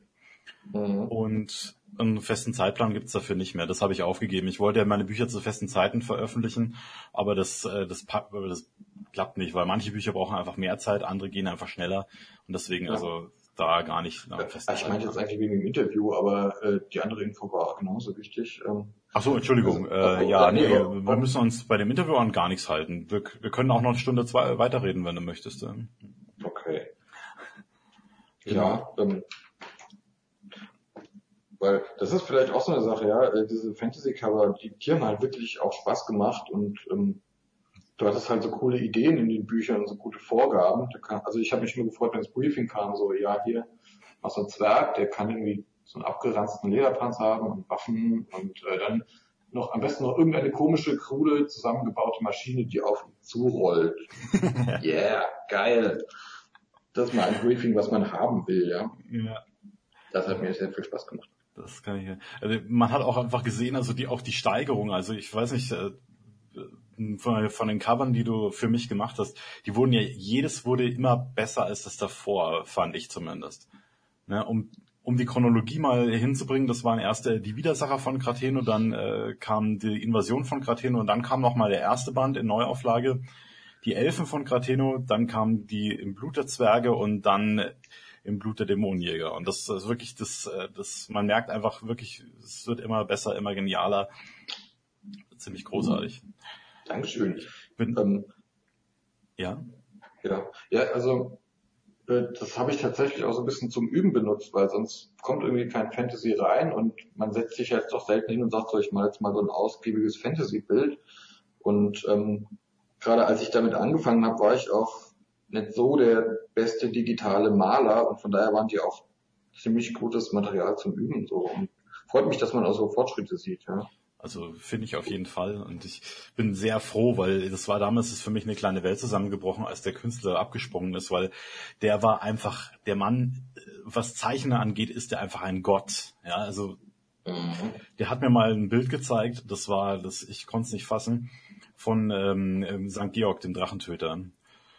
Mhm. Und einen festen Zeitplan gibt's dafür nicht mehr. Das habe ich aufgegeben. Ich wollte ja meine Bücher zu festen Zeiten veröffentlichen, aber das, äh, das, das klappt nicht, weil manche Bücher brauchen einfach mehr Zeit, andere gehen einfach schneller und deswegen ja. also da gar nicht nach festen Ich meinte jetzt eigentlich wegen dem Interview, aber äh, die andere Info war auch genauso wichtig. Ähm, Ach so, Entschuldigung. Also, äh, ja, nee, wir, wir müssen uns bei dem Interview an gar nichts halten. Wir, wir können auch noch eine Stunde zwei weiterreden, wenn du möchtest. Okay. Ja, ähm, weil das ist vielleicht auch so eine Sache, ja, äh, diese Fantasy-Cover, die, die haben halt wirklich auch Spaß gemacht und ähm, du hattest halt so coole Ideen in den Büchern, so gute Vorgaben. Kann, also ich habe mich nur gefreut, wenn das Briefing kam, so, ja, hier, was so ein Zwerg, der kann irgendwie so einen abgeranzten Lederpanzer haben und Waffen und äh, dann noch am besten noch irgendeine komische, krude, zusammengebaute Maschine, die auf ihn zurollt. *laughs* yeah, geil. Das ist mal ein Briefing, was man haben will, ja. Ja. Das hat mir sehr viel Spaß gemacht. Das kann ich. Also man hat auch einfach gesehen, also die auch die Steigerung. Also ich weiß nicht äh, von, von den Covern, die du für mich gemacht hast, die wurden ja jedes wurde immer besser als das davor, fand ich zumindest. Ne, um um die Chronologie mal hinzubringen, das waren erst äh, die Widersacher von Krateno, dann äh, kam die Invasion von Krateno und dann kam nochmal der erste Band in Neuauflage, die Elfen von Krateno, dann kam die im Blut der Zwerge und dann im Blut der Dämonenjäger. Und das ist wirklich, das, äh, das, man merkt einfach wirklich, es wird immer besser, immer genialer. Ziemlich großartig. Dankeschön. Bin, ähm, ja. Ja, ja, also äh, das habe ich tatsächlich auch so ein bisschen zum Üben benutzt, weil sonst kommt irgendwie kein Fantasy rein und man setzt sich jetzt doch selten hin und sagt, so ich mal jetzt mal so ein ausgiebiges Fantasy-Bild. Und ähm, gerade als ich damit angefangen habe, war ich auch nicht so der beste digitale Maler und von daher waren die auch ziemlich gutes Material zum Üben so und freut mich, dass man auch so Fortschritte sieht, ja. Also finde ich auf jeden Fall. Und ich bin sehr froh, weil das war damals ist für mich eine kleine Welt zusammengebrochen, als der Künstler abgesprungen ist, weil der war einfach, der Mann, was Zeichnen angeht, ist der einfach ein Gott. Ja, also mhm. der hat mir mal ein Bild gezeigt, das war, das, ich konnte es nicht fassen, von ähm, St. Georg, dem Drachentöter.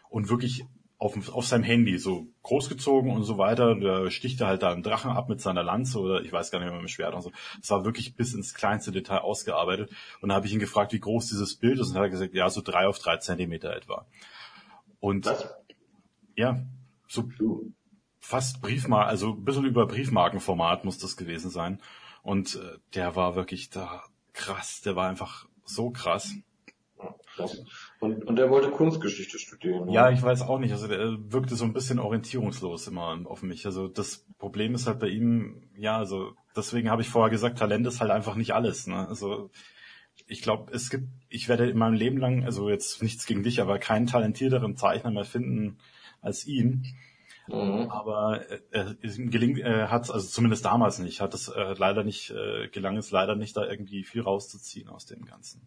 Und wirklich auf, auf seinem Handy so großgezogen und so weiter. Da sticht er halt da einen Drachen ab mit seiner Lanze oder ich weiß gar nicht mehr mit dem Schwert und so. Das war wirklich bis ins kleinste Detail ausgearbeitet. Und da habe ich ihn gefragt, wie groß dieses Bild ist. Und er hat gesagt, ja, so drei auf drei Zentimeter etwa. Und Was? ja, so fast Briefmarken, also ein bisschen über Briefmarkenformat muss das gewesen sein. Und äh, der war wirklich da krass, der war einfach so krass. Und, und er wollte Kunstgeschichte studieren. Oder? Ja, ich weiß auch nicht. Also der wirkte so ein bisschen orientierungslos immer auf mich. Also das Problem ist halt bei ihm, ja, also deswegen habe ich vorher gesagt, Talent ist halt einfach nicht alles. Ne? Also ich glaube, es gibt, ich werde in meinem Leben lang, also jetzt nichts gegen dich, aber keinen talentierteren Zeichner mehr finden als ihn. Mhm. Aber er, er gelingt, er hat also zumindest damals nicht, hat es äh, leider nicht, äh, gelang es leider nicht, da irgendwie viel rauszuziehen aus dem Ganzen.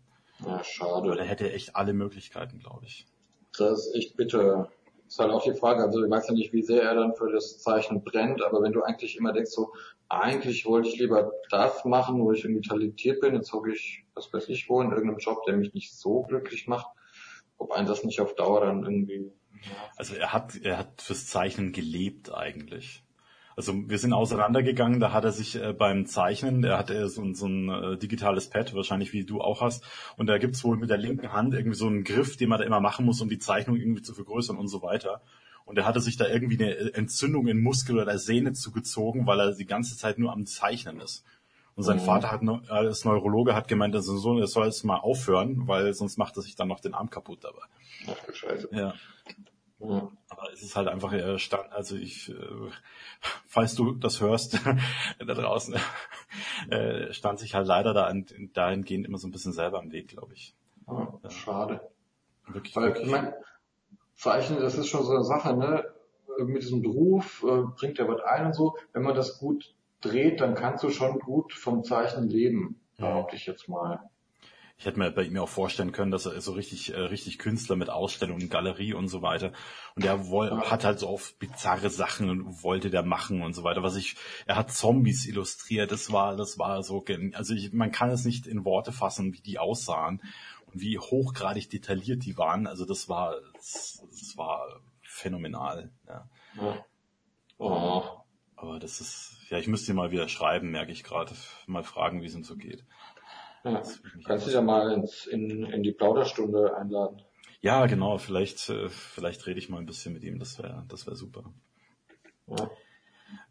Ja, schade. Weil er hätte echt alle Möglichkeiten, glaube ich. Das ist echt bitter. Ist halt auch die Frage, also ich weiß ja nicht, wie sehr er dann für das Zeichen brennt, aber wenn du eigentlich immer denkst, so, eigentlich wollte ich lieber das machen, wo ich irgendwie talentiert bin, jetzt hocke ich, was weiß ich wo, in irgendeinem Job, der mich nicht so glücklich macht, ob ein das nicht auf Dauer dann irgendwie. Ja. Also er hat, er hat fürs Zeichnen gelebt eigentlich. Also wir sind auseinandergegangen, da hat er sich äh, beim Zeichnen, er hatte so, so ein äh, digitales Pad, wahrscheinlich wie du auch hast, und da gibt's wohl mit der linken Hand irgendwie so einen Griff, den man da immer machen muss, um die Zeichnung irgendwie zu vergrößern und so weiter. Und er hatte sich da irgendwie eine Entzündung in Muskel oder Sehne zugezogen, weil er die ganze Zeit nur am Zeichnen ist. Und sein mhm. Vater hat als Neurologe hat gemeint, also so, er soll jetzt mal aufhören, weil sonst macht er sich dann noch den Arm kaputt dabei. Ach du Scheiße. Ja. Aber es ist halt einfach äh, stand, also ich, äh, *laughs* falls du das hörst *laughs* da draußen, *laughs* äh, stand sich halt leider da dahingehend immer so ein bisschen selber im Weg, glaube ich. Oh, schade. Wirklich, Weil, wirklich. Ich mein, Zeichnen, das ist schon so eine Sache, ne? Mit diesem Beruf äh, bringt er was ein und so. Wenn man das gut dreht, dann kannst du schon gut vom Zeichnen leben, behaupte ich jetzt mal ich hätte mir bei ihm auch vorstellen können, dass er so richtig, äh, richtig Künstler mit Ausstellungen, Galerie und so weiter. Und er hat halt so auf bizarre Sachen wollte der machen und so weiter. Was ich, er hat Zombies illustriert. Das war, das war so, also ich, man kann es nicht in Worte fassen, wie die aussahen und wie hochgradig detailliert die waren. Also das war, das, das war phänomenal. Ja. ja. Oh. Aber das ist, ja, ich müsste ihn mal wieder schreiben, merke ich gerade. Mal fragen, wie es ihm so geht. Ja, kannst du ja mal ins, in, in die Plauderstunde einladen. Ja, genau, vielleicht, äh, vielleicht rede ich mal ein bisschen mit ihm, das wäre das wäre super. Ja.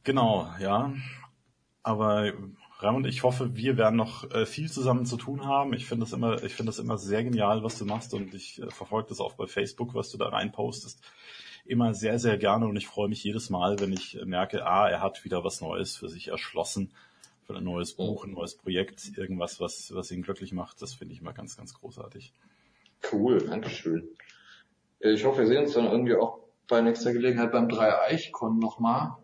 Genau, ja. Aber Raimund, ich hoffe, wir werden noch äh, viel zusammen zu tun haben. Ich finde das immer, ich finde das immer sehr genial, was du machst und ich äh, verfolge das auch bei Facebook, was du da reinpostest. Immer sehr, sehr gerne und ich freue mich jedes Mal, wenn ich merke, ah, er hat wieder was Neues für sich erschlossen für ein neues Buch, ein neues Projekt, irgendwas, was, was ihn glücklich macht. Das finde ich immer ganz, ganz großartig. Cool, Dankeschön. Äh, ich hoffe, wir sehen uns dann irgendwie auch bei nächster Gelegenheit beim 3-Eichkon nochmal.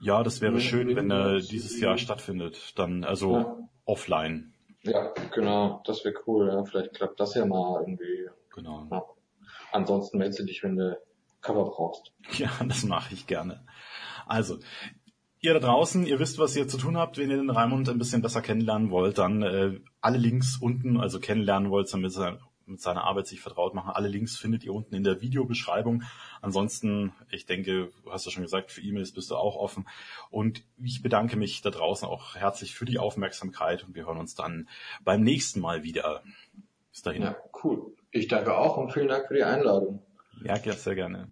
Ja, das wäre schön, wenn er dieses Jahr stattfindet. Dann, also ja. offline. Ja, genau, das wäre cool. Ja. Vielleicht klappt das ja mal irgendwie. Genau. Ja. Ansonsten meldest du dich, wenn du Cover brauchst. *laughs* Ja, das mache ich gerne. Also, Ihr da draußen, ihr wisst, was ihr zu tun habt, wenn ihr den Raimund ein bisschen besser kennenlernen wollt, dann äh, alle Links unten, also kennenlernen wollt, damit ihr mit seiner Arbeit sich vertraut machen. Alle Links findet ihr unten in der Videobeschreibung. Ansonsten, ich denke, du hast ja schon gesagt, für E-Mails bist du auch offen. Und ich bedanke mich da draußen auch herzlich für die Aufmerksamkeit und wir hören uns dann beim nächsten Mal wieder. Bis dahin. Ja, cool. Ich danke auch und vielen Dank für die Einladung. Ja, sehr gerne.